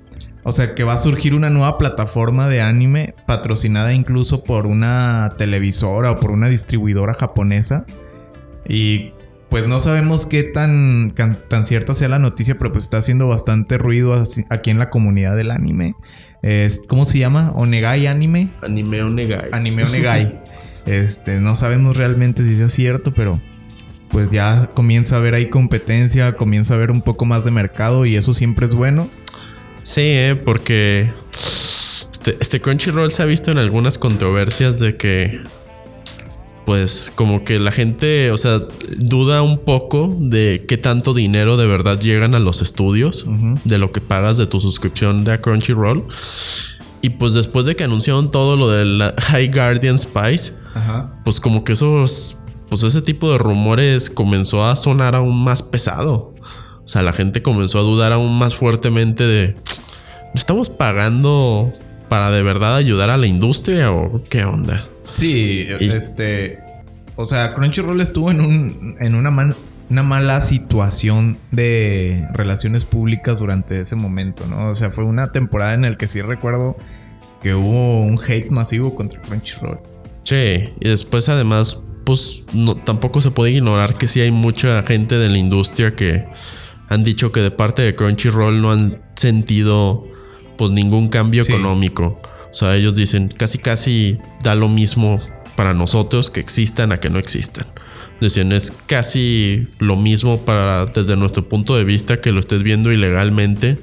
S1: O sea, que va a surgir una nueva plataforma de anime patrocinada incluso por una televisora o por una distribuidora japonesa. Y pues no sabemos qué tan, tan cierta sea la noticia, pero pues está haciendo bastante ruido aquí en la comunidad del anime. Es, ¿Cómo se llama? Onegai Anime.
S2: Anime Onegai.
S1: Anime Onegai. (laughs) Este, no sabemos realmente si sea cierto, pero pues ya comienza a haber ahí competencia, comienza a haber un poco más de mercado y eso siempre es bueno.
S2: Sí, eh, porque este, este Crunchyroll se ha visto en algunas controversias de que, pues, como que la gente, o sea, duda un poco de qué tanto dinero de verdad llegan a los estudios, de lo que pagas de tu suscripción de Crunchyroll. Y pues después de que anunciaron todo lo de la (laughs) High Guardian Spice,
S1: Ajá.
S2: pues como que esos, pues ese tipo de rumores comenzó a sonar aún más pesado. O sea, la gente comenzó a dudar aún más fuertemente de, ¿no estamos pagando para de verdad ayudar a la industria o qué onda?
S1: Sí,
S2: Y-
S1: este, o sea, Crunchyroll estuvo en un en una man- una mala situación de relaciones públicas durante ese momento, ¿no? O sea, fue una temporada en la que sí recuerdo que hubo un hate masivo contra Crunchyroll.
S2: Sí, y después además, pues no, tampoco se puede ignorar que sí hay mucha gente de la industria que han dicho que de parte de Crunchyroll no han sentido pues ningún cambio
S1: Sí.
S2: económico. O sea, ellos dicen casi casi da lo mismo para nosotros que existan a que no existan. Decían, es casi lo mismo para desde nuestro punto de vista que lo estés viendo ilegalmente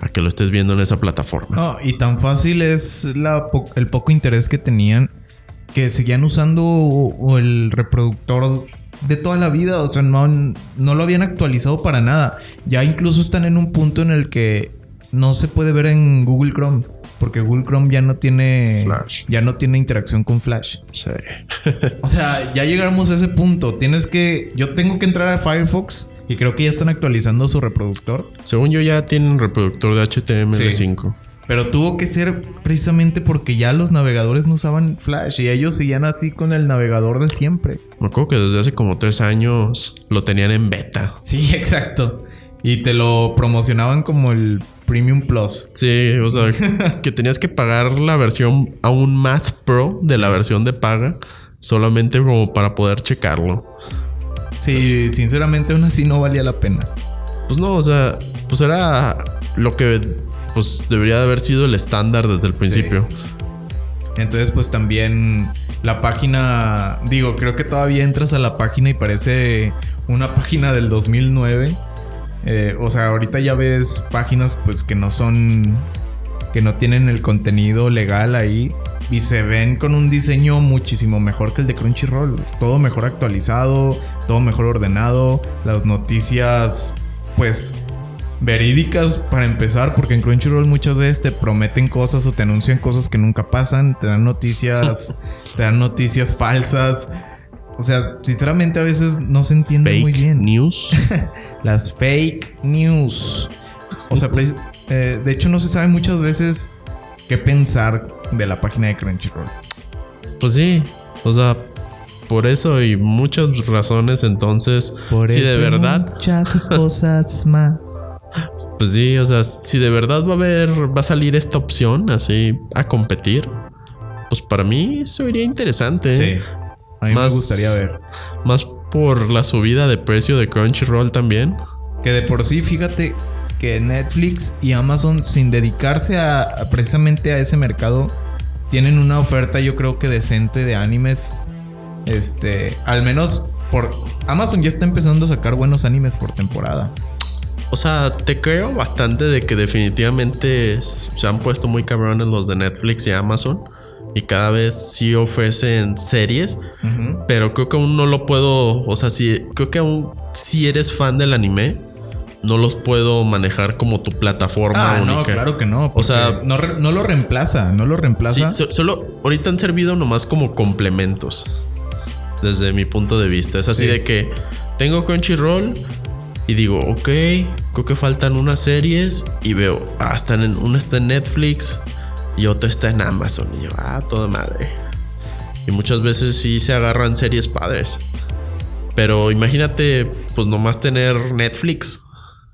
S2: a que lo estés viendo en esa plataforma.
S1: No, y tan fácil es el poco interés que tenían que seguían usando el reproductor de toda la vida. O sea, no, no lo habían actualizado para nada. Ya incluso están en un punto en el que no se puede ver en Google Chrome. Porque Google Chrome ya no tiene.
S2: Flash.
S1: Ya no tiene interacción con Flash.
S2: Sí.
S1: O sea, ya llegamos a ese punto. Tienes que. Yo tengo que entrar a Firefox. Y creo que ya están actualizando su reproductor.
S2: Según yo ya tienen reproductor de HTML5.
S1: Pero tuvo que ser precisamente porque ya los navegadores no usaban Flash y ellos seguían así con el navegador de siempre.
S2: Me acuerdo que desde hace como tres años lo tenían en beta.
S1: Sí, (laughs) exacto. Y te lo promocionaban como el Premium Plus.
S2: Sí, o sea, (laughs) que tenías que pagar la versión aún más pro de la versión de paga solamente como para poder checarlo.
S1: Sí, sinceramente aún así no valía la pena.
S2: Pues no, o sea, pues era lo que pues debería de haber sido el estándar desde el principio.
S1: Entonces, pues también la página, digo, creo que todavía entras a la página y parece una (laughs) página del 2009. Eh, o sea, ahorita ya ves páginas pues que no son, que no tienen el contenido legal ahí y se ven con un diseño muchísimo mejor que el de Crunchyroll. Todo mejor actualizado, todo mejor ordenado, las noticias pues verídicas para empezar, porque en Crunchyroll muchas veces te prometen cosas o te anuncian cosas que nunca pasan, te dan noticias, (laughs) te dan noticias falsas. O sea, sinceramente a veces no se entiende
S2: Fake
S1: muy bien.
S2: news. (laughs)
S1: Las fake news. O sea, eh, de hecho no se sabe muchas veces qué pensar de la página de Crunchyroll.
S2: Pues sí, o sea, por eso y muchas razones entonces, si de verdad
S1: Muchas (laughs) cosas más.
S2: Pues sí, o sea, si de verdad va a haber, va a salir esta opción así a competir, pues para mí eso iría interesante.
S1: Sí.
S2: ¿eh?
S1: A mí
S2: Más-
S1: me gustaría ver.
S2: Más por la subida de precio de Crunchyroll también.
S1: Que de por sí, fíjate que Netflix y Amazon, sin dedicarse a, a precisamente a ese mercado, tienen una oferta, yo creo que decente de animes. Este, al menos por Amazon ya está empezando a sacar buenos animes por temporada.
S2: O sea, te creo bastante de que definitivamente se han puesto muy cabrones los de Netflix y Amazon. Y cada vez sí ofrecen series. Pero creo que aún no lo puedo. O sea, si creo que aún si eres fan del anime, no los puedo manejar como tu plataforma
S1: Ah, no,
S2: única.
S1: claro que no. O
S2: sea-
S1: no, re- no lo reemplaza, no lo
S2: Sí,
S1: reemplaza.
S2: so- solo ahorita han servido nomás como complementos. Desde mi punto de vista. Es así
S1: Sí.
S2: de que tengo Crunchyroll y digo, ok, creo que faltan unas series y veo, ah, están en, una está en Netflix y otra está en Amazon. Y yo, ah, toda madre. Y muchas veces sí se agarran series padres. Pero imagínate, pues nomás tener Netflix.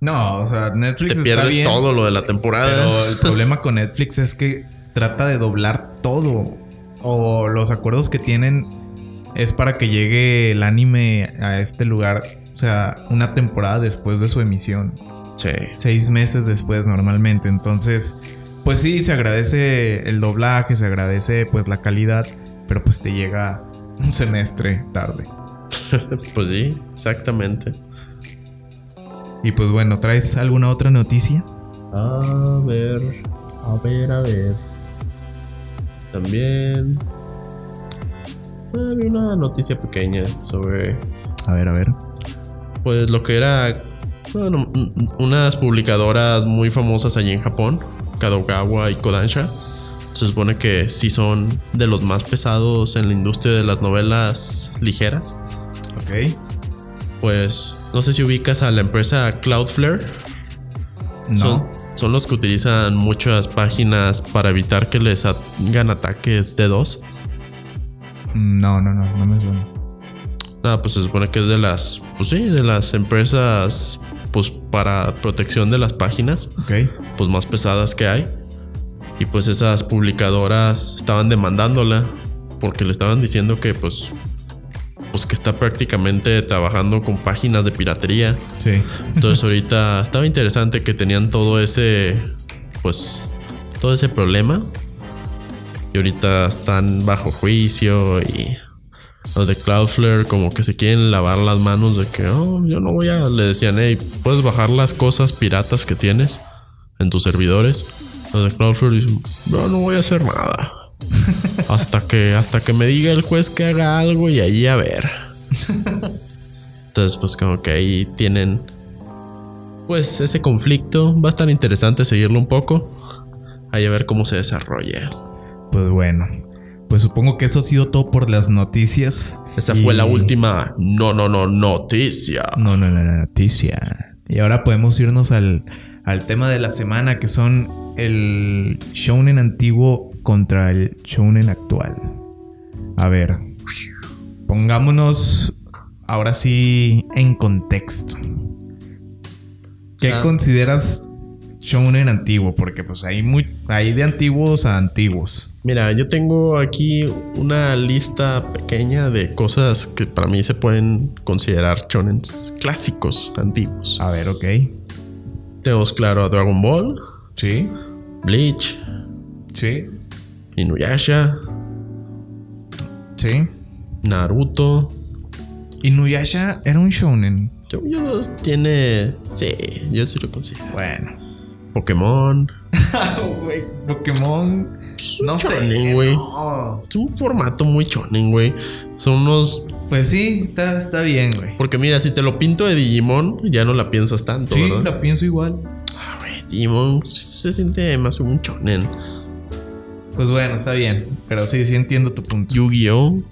S1: No, o sea, Netflix
S2: Te
S1: está
S2: pierdes
S1: bien,
S2: todo lo de la temporada.
S1: Pero (laughs) el problema con Netflix es que trata de doblar todo. O los acuerdos que tienen es para que llegue el anime a este lugar. O sea, una temporada después de su emisión.
S2: Sí.
S1: Seis meses después normalmente. Entonces, pues sí, se agradece el doblaje, se agradece pues la calidad. Pero pues te llega un semestre tarde. (laughs)
S2: Pues sí, exactamente.
S1: Y pues bueno, ¿traes alguna otra noticia?
S2: A ver, a ver, a ver. También. Había una noticia pequeña sobre,
S1: A ver, a ver.
S2: pues, lo que era, bueno, un- unas publicadoras muy famosas allí en Japón, Kadokawa y Kodansha. Se supone que sí son de los más pesados en la industria de las novelas ligeras.
S1: Ok.
S2: Pues, no sé si ubicas a la empresa Cloudflare.
S1: No.
S2: Son, son los que utilizan muchas páginas para evitar que les hagan ataques de dos.
S1: No, no, no, no me suena.
S2: Nada, pues se supone que es de las, pues sí, de las empresas, pues para protección de las páginas,
S1: Ok.
S2: pues más pesadas que hay. Y pues esas publicadoras estaban demandándola porque le estaban diciendo que pues, pues que está prácticamente trabajando con páginas de piratería.
S1: Sí.
S2: Entonces (laughs) ahorita estaba interesante que tenían todo ese, pues, todo ese problema. Y ahorita están bajo juicio y los de Cloudflare como que se quieren lavar las manos de que, oh, yo no voy a, le decían, hey, puedes bajar las cosas piratas que tienes en tus servidores. Los de Cloudflare dicen, no, no voy a hacer nada. (laughs) hasta que, hasta que me diga el juez que haga algo y ahí a ver. Entonces, pues como que ahí tienen pues ese conflicto. Va a estar interesante seguirlo un poco. Ahí a ver cómo se desarrolla.
S1: Pues bueno. Pues supongo que eso ha sido todo por las noticias.
S2: Esa
S1: Y-
S2: fue la última no, no, no, noticia.
S1: No, no, no, no, noticia. Y ahora podemos irnos al, al tema de la semana, que son el shounen antiguo contra el shounen actual. A ver, pongámonos ahora sí en contexto. ¿Qué
S2: O sea-
S1: consideras shounen antiguo? Porque pues hay, muy, hay de antiguos a antiguos.
S2: Mira, yo tengo aquí una lista pequeña de cosas que para mí se pueden considerar shonens clásicos, antiguos.
S1: A ver, ok.
S2: Tenemos claro a Dragon Ball,
S1: Sí,
S2: Bleach,
S1: sí,
S2: Inuyasha,
S1: sí.
S2: Naruto.
S1: Inuyasha era un shounen.
S2: Yo, yo tiene... Sí, yo sí lo considero.
S1: Bueno.
S2: Pokémon. (laughs)
S1: Pokémon. No sé.
S2: Güey.
S1: no.
S2: Es un formato muy chonen, güey. Son unos.
S1: Pues sí, está, está bien, güey.
S2: Porque mira, si te lo pinto de Digimon, ya no la piensas tanto,
S1: Sí,
S2: ¿verdad?
S1: la pienso igual.
S2: Ah, güey, Digimon se siente más como un chonen.
S1: Pues bueno, está bien. Pero sí, sí entiendo tu punto.
S2: Yu-Gi-Oh!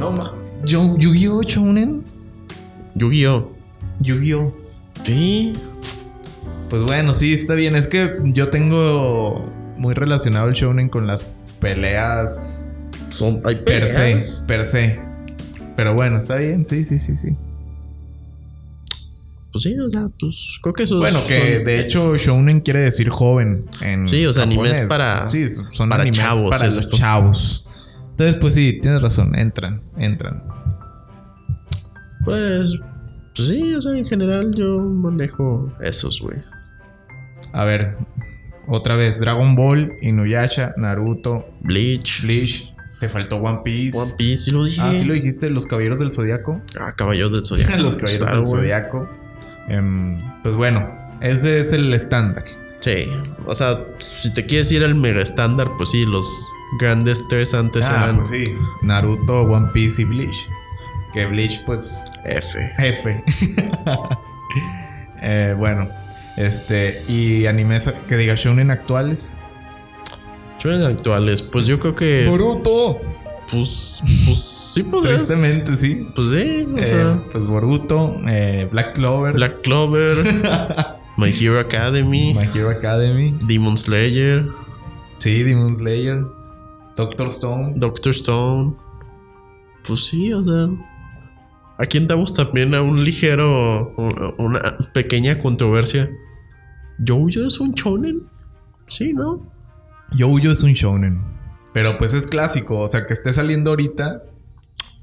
S1: No, ma. Yo, Yu-Gi-Oh! Shounen.
S2: Yu-Gi-Oh!
S1: Yu-Gi-Oh!
S2: Sí.
S1: Pues bueno, sí, está bien. Es que yo tengo muy relacionado el shounen con las peleas
S2: Son, hay
S1: per se.
S2: peleas.
S1: Per se. Pero bueno, está bien. Sí, sí, sí, sí.
S2: Pues sí, o sea, pues creo que eso
S1: Bueno, que de hecho shounen quiere decir joven en
S2: Sí, o sea, animes
S1: japonés.
S2: para-
S1: sí, son
S2: para
S1: animes
S2: chavos,
S1: para los chavos. Entonces, pues sí, tienes razón, entran, entran.
S2: Pues. Pues sí, o sea, en general yo manejo esos, güey.
S1: A ver, otra vez Dragon Ball, Inuyasha, Naruto,
S2: Bleach,
S1: Bleach, te faltó One Piece.
S2: One Piece, sí lo dije.
S1: Ah, sí lo dijiste, los Caballeros del Zodiaco.
S2: Ah, Caballeros del Zodiaco. (laughs)
S1: los Caballeros del. Zodiaco. Em, pues bueno, ese es el estándar.
S2: Sí, o sea, si te quieres ir al mega estándar, pues sí, los grandes tres antes
S1: Ah,
S2: eran
S1: pues sí. Naruto, One Piece y Bleach. Que Bleach, pues,
S2: F.
S1: Jefe. (laughs) Eh, bueno, este. ¿Y animes que diga shonen actuales?
S2: Shonen actuales, pues yo creo que.
S1: ¡Boruto!
S2: Pues. Pues. Sí, es-
S1: Tristemente, sí.
S2: Pues sí, o
S1: Eh,
S2: sea,
S1: pues Boruto, eh, Black Clover,
S2: Black Clover, (laughs) My Hero Academy,
S1: My Hero Academy,
S2: Demon Slayer,
S1: sí, Demon Slayer, Doctor Stone.
S2: Doctor Stone. Pues sí, o sea. Aquí entramos también a un ligero, una pequeña controversia. ¿Jojo es un shonen? Sí, ¿no?
S1: Yoyo es un shonen. Pero pues es clásico, o sea, que esté saliendo ahorita.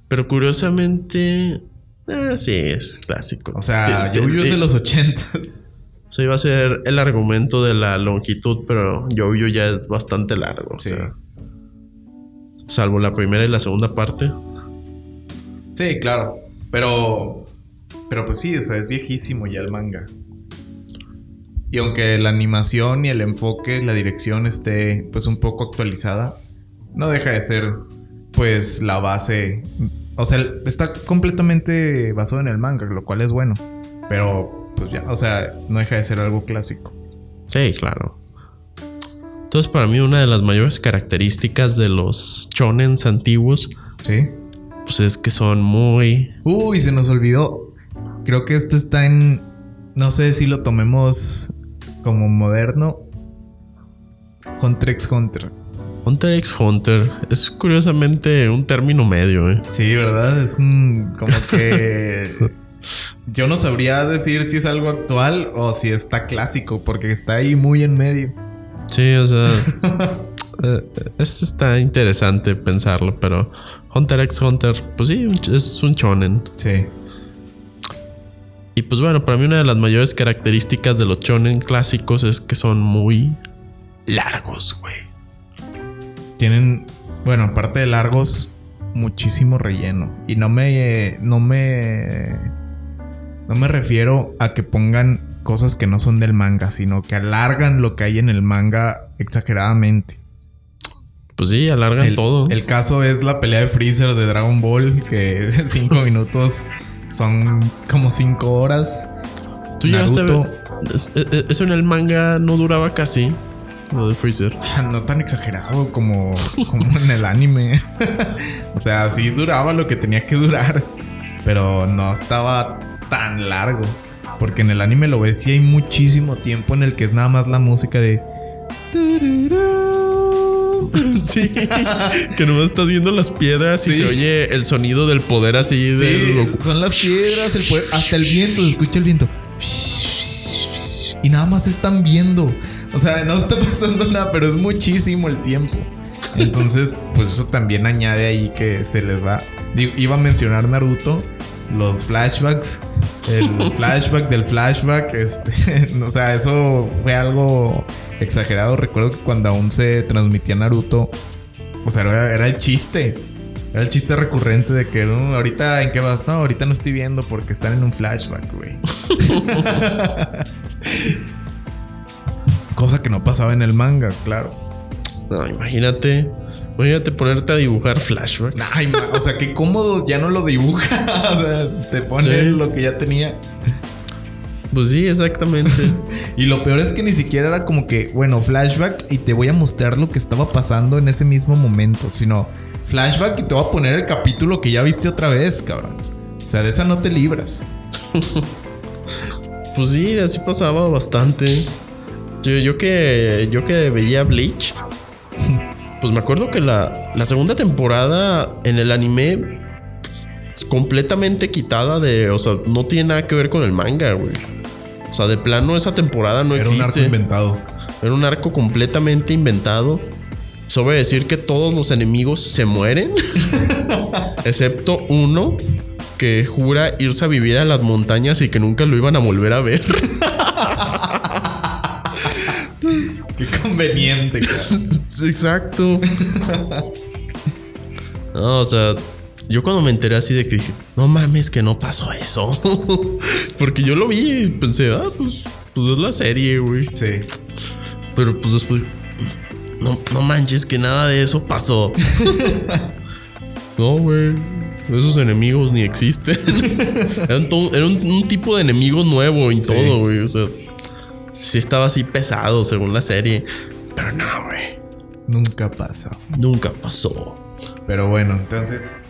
S2: Pero curiosamente, ah, sí, es clásico.
S1: O sea, Yoyo es de
S2: eh,
S1: los ochentas.
S2: Eso iba a ser el argumento de la longitud, pero Jojo ya es bastante largo. O
S1: Sí.
S2: sea, salvo la primera y la segunda parte.
S1: Sí, claro. Pero. Pero pues sí, o sea, es viejísimo ya el manga. Y aunque la animación y el enfoque, la dirección esté pues un poco actualizada, no deja de ser pues la base. O sea, está completamente basado en el manga, lo cual es bueno. Pero pues ya, o sea, no deja de ser algo clásico.
S2: Sí, claro. Entonces, para mí, una de las mayores características de los shonens antiguos,
S1: Sí.
S2: pues es que son muy.
S1: Uy, se nos olvidó. Creo que este está en. No sé si lo tomemos como moderno. Hunter x Hunter.
S2: Hunter x Hunter es curiosamente un término medio, ¿eh?
S1: Sí, ¿verdad? Es un. Como que. (laughs) Yo no sabría decir si es algo actual o si está clásico, porque está ahí muy en medio.
S2: Sí, o sea. (laughs) eh, es, está interesante pensarlo, pero Hunter x Hunter, pues sí, es un shonen.
S1: Sí.
S2: Y pues bueno, para mí una de las mayores características de los shonen clásicos es que son muy largos, güey.
S1: Tienen. Bueno, aparte de largos, muchísimo relleno. Y no me. No me. No me refiero a que pongan cosas que no son del manga, sino que alargan lo que hay en el manga exageradamente.
S2: Pues sí, alargan
S1: El,
S2: todo.
S1: el caso es la pelea de Freezer de Dragon Ball, que (laughs) cinco minutos son como cinco horas.
S2: Tú llegaste a ver. Eh, eh, Eso en el manga no duraba casi. Lo de Freezer. (laughs)
S1: Ah, No tan exagerado como, como en el anime. (laughs) o sea, sí duraba lo que tenía que durar, pero no estaba tan largo. Porque en el anime lo ves y hay muchísimo tiempo en el que es nada más la música de... (laughs)
S2: Sí. que nomás estás viendo las piedras y
S1: Sí.
S2: se oye el sonido del poder así de
S1: Sí,
S2: Goku.
S1: son las piedras, el poder- hasta el viento, se escucha el viento. Y nada más están viendo. O sea, no está (laughs) pasando nada, pero es muchísimo el tiempo. Entonces, pues eso también añade ahí que se les va. Digo, Iba a mencionar Naruto, los flashbacks, el flashback del flashback. Este, (laughs) o sea, eso fue algo exagerado. Recuerdo que cuando aún se transmitía Naruto, o sea, era, era el chiste. Era el chiste recurrente de que "No, ahorita en qué vas. No, ahorita no estoy viendo porque están en un flashback, güey. (laughs) Cosa que no pasaba en el manga, claro.
S2: No, imagínate. Imagínate ponerte a dibujar flashbacks.
S1: Ay, o sea, qué cómodo, ya no lo dibuja. (laughs) Te pone
S2: Sí.
S1: lo que ya tenía.
S2: Pues sí, exactamente. (laughs)
S1: Y lo peor es que ni siquiera era como que, bueno, flashback y te voy a mostrar lo que estaba pasando en ese mismo momento, sino flashback y te voy a poner el capítulo que ya viste otra vez, cabrón. O sea, de esa no te libras. (laughs)
S2: pues sí, así pasaba bastante. Yo, yo que yo que veía Bleach, pues me acuerdo que la, la segunda temporada en el anime pues, completamente quitada de, o sea, no tiene nada que ver con el manga, güey. O sea, de plano esa temporada no
S1: Era un arco
S2: existe.
S1: inventado.
S2: Era un arco completamente inventado. Sobre decir que todos los enemigos se mueren. (laughs) excepto uno que jura irse a vivir a las montañas y que nunca lo iban a volver a ver. (laughs)
S1: Qué conveniente, cabrón. (laughs)
S2: Exacto. No, o sea, yo cuando me enteré así de que dije, no mames, que no pasó eso. (laughs) Porque yo lo vi y pensé, ah, pues, pues es la serie, güey.
S1: Sí.
S2: Pero pues después, no, no manches que nada de eso pasó. (laughs) no, güey. Esos enemigos ni existen. Eran todo- era un, un tipo de enemigo nuevo y
S1: Sí.
S2: todo, güey. O sea, sí estaba así pesado según la serie. Pero no, güey.
S1: Nunca pasa.
S2: Nunca pasó.
S1: Pero bueno, entonces.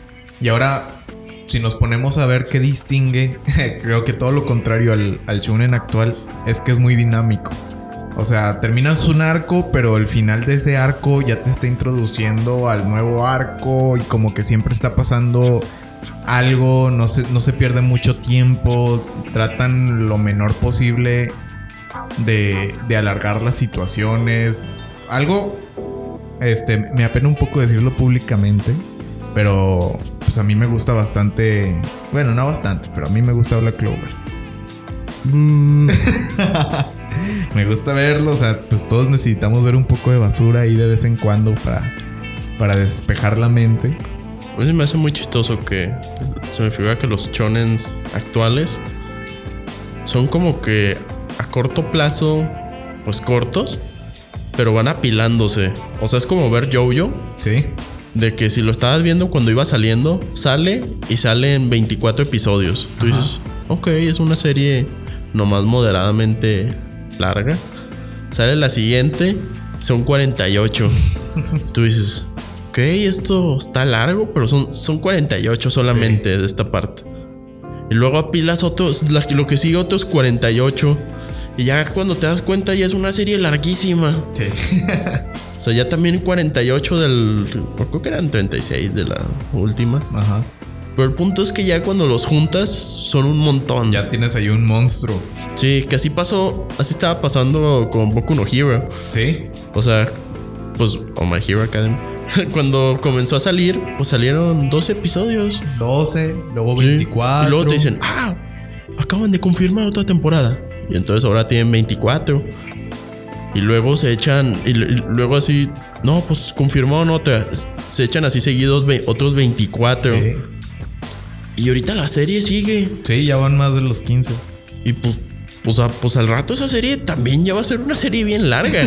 S1: Y ahora, si nos ponemos a ver qué distingue, (laughs) creo que todo lo contrario al, al shonen actual es que es muy dinámico. O sea, terminas un arco, pero el final de ese arco ya te está introduciendo al nuevo arco y como que siempre está pasando algo, no se, no se pierde mucho tiempo, tratan lo menor posible de, de alargar las situaciones. Algo, este, me apena un poco decirlo públicamente, pero pues a mí me gusta bastante, bueno, no bastante, pero a mí me gusta Black Clover.
S2: Mm, (laughs)
S1: Me gusta verlo, o sea, pues todos necesitamos ver un poco de basura ahí de vez en cuando para, para despejar la mente.
S2: se me hace muy chistoso que se me figura que los chonens actuales son como que a corto plazo, pues cortos, pero van apilándose. O sea, es como ver Jojo,
S1: Sí.
S2: de que si lo estabas viendo cuando iba saliendo, sale y sale en 24 episodios. Tú
S1: Ajá.
S2: dices, ok, es una serie nomás moderadamente larga. Sale la siguiente, son 48. (laughs) Tú dices, ok, esto está largo, pero son, son 48 solamente de esta parte. Y luego apilas otros, lo que sigue otros 48. Y ya cuando te das cuenta ya es una serie larguísima.
S1: Sí. (laughs)
S2: O sea, ya también 48 del... Creo que eran 36 de la última.
S1: Ajá.
S2: Pero el punto es que ya cuando los juntas son un montón.
S1: Ya tienes ahí un monstruo.
S2: Sí, que así pasó, así estaba pasando con Boku no Hero.
S1: Sí.
S2: O sea, pues, o My Hero Academy. (laughs) Cuando comenzó a salir, pues salieron 12 episodios.
S1: 12, luego
S2: Sí.
S1: 24.
S2: Y luego te dicen, ah, acaban de confirmar otra temporada. Y entonces ahora tienen 24. Y luego se echan, y, luego así, no, pues confirmaron otra. Se echan así seguidos otros 24.
S1: Sí.
S2: Y ahorita la serie sigue.
S1: Sí, ya van más de los 15.
S2: Y pues, pues, a- pues al rato esa serie también ya va a ser una serie bien larga.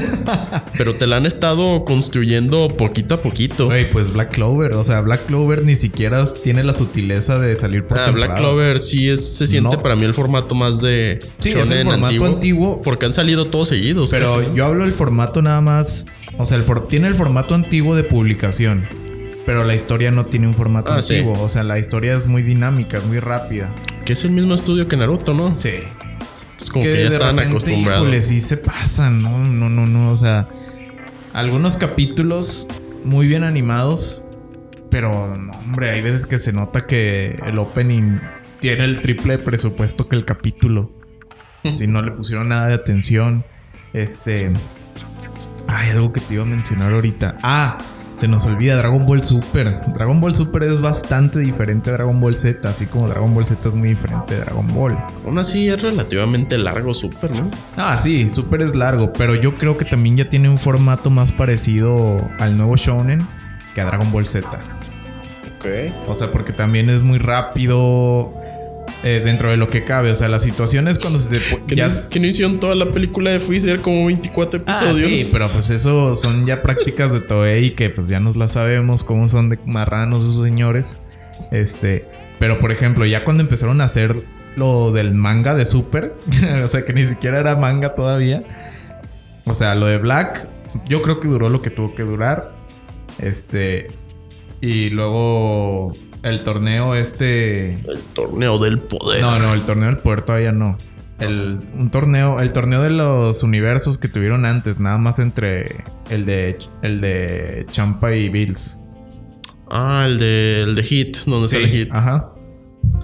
S2: (laughs) Pero te la han estado construyendo poquito a poquito.
S1: Güey, pues Black Clover. O sea, Black Clover ni siquiera tiene la sutileza de salir por
S2: Ah, Black. Clover sí es, se siente
S1: No.
S2: para mí el formato más de
S1: Sí, es el formato antiguo.
S2: porque han salido todos seguidos.
S1: Pero
S2: casi, ¿no?
S1: yo hablo del formato nada más. O sea, el for- tiene el formato antiguo de publicación. Pero la historia no tiene un formato
S2: Ah, sí.
S1: antiguo. O sea, la historia es muy dinámica, muy rápida.
S2: que es el mismo estudio que Naruto, ¿no?
S1: Sí.
S2: Es como que, ya estaban acostumbrados.
S1: híjole, sí se pasan, no, no, no, no. O sea, algunos capítulos muy bien animados, pero no, hombre, hay veces que se nota que el opening tiene el triple de presupuesto que el capítulo. (laughs) si no le pusieron nada de atención. Este. Hay algo que te iba a mencionar ahorita. Ah, se nos olvida Dragon Ball Super. Dragon Ball Super es bastante diferente a Dragon Ball Z, así como Dragon Ball Z es muy diferente de Dragon Ball.
S2: Aún así es relativamente largo, súper, ¿no?
S1: Ah, sí, Super es largo, pero yo creo que también ya tiene un formato más parecido al nuevo Shonen que a Dragon Ball Z.
S2: Ok.
S1: O sea, porque también es muy rápido eh, dentro de lo que cabe. O sea, las situaciones cuando se... te-
S2: Que,
S1: ya-
S2: no, que no hicieron toda la película de Freezer como 24
S1: Ah,
S2: episodios.
S1: sí, pero pues eso son ya prácticas de Toei que pues ya nos las sabemos cómo son de marranos esos señores. Este, pero por ejemplo, ya cuando empezaron a hacer lo del manga de Super, (laughs) o sea que ni siquiera era manga todavía. O sea, lo de Black, yo creo que duró lo que tuvo que durar. Este, y luego el torneo este
S2: El torneo del poder.
S1: no, no, el torneo del poder todavía no. El, un torneo, el torneo de los universos que tuvieron antes, nada más entre el de el de Champa y Bills.
S2: Ah, el de, el de Hit, donde sale Hit.
S1: Ajá.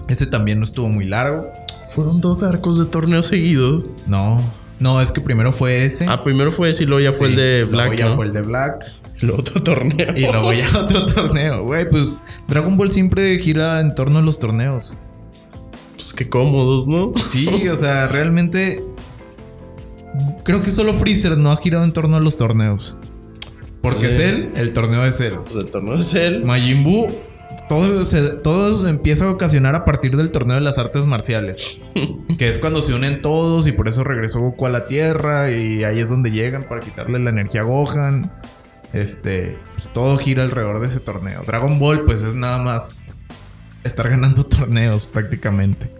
S1: Ese también no estuvo muy largo.
S2: Fueron dos arcos de torneo seguidos.
S1: No. No, es que primero fue ese.
S2: Ah, primero fue ese y luego ya fue
S1: Sí,
S2: el de
S1: luego
S2: Black,
S1: ya
S2: ¿no?
S1: fue el de Black.
S2: El otro torneo.
S1: Y luego ya (laughs) otro torneo. Güey, pues Dragon Ball siempre gira en torno a los torneos.
S2: Pues qué cómodos, ¿no?
S1: Sí, o sea, realmente. Creo que solo Freezer no ha girado en torno a los torneos. Porque es él, el torneo es él.
S2: Pues el torneo es él.
S1: Majin Buu, todo, se- todo empieza a ocasionar a partir del torneo de las artes marciales. (laughs) que es cuando se unen todos y por eso regresó Goku a la Tierra y ahí es donde llegan para quitarle la energía a Gohan. Este, pues, todo gira alrededor de ese torneo. Dragon Ball, pues es nada más estar ganando (laughs) torneos prácticamente.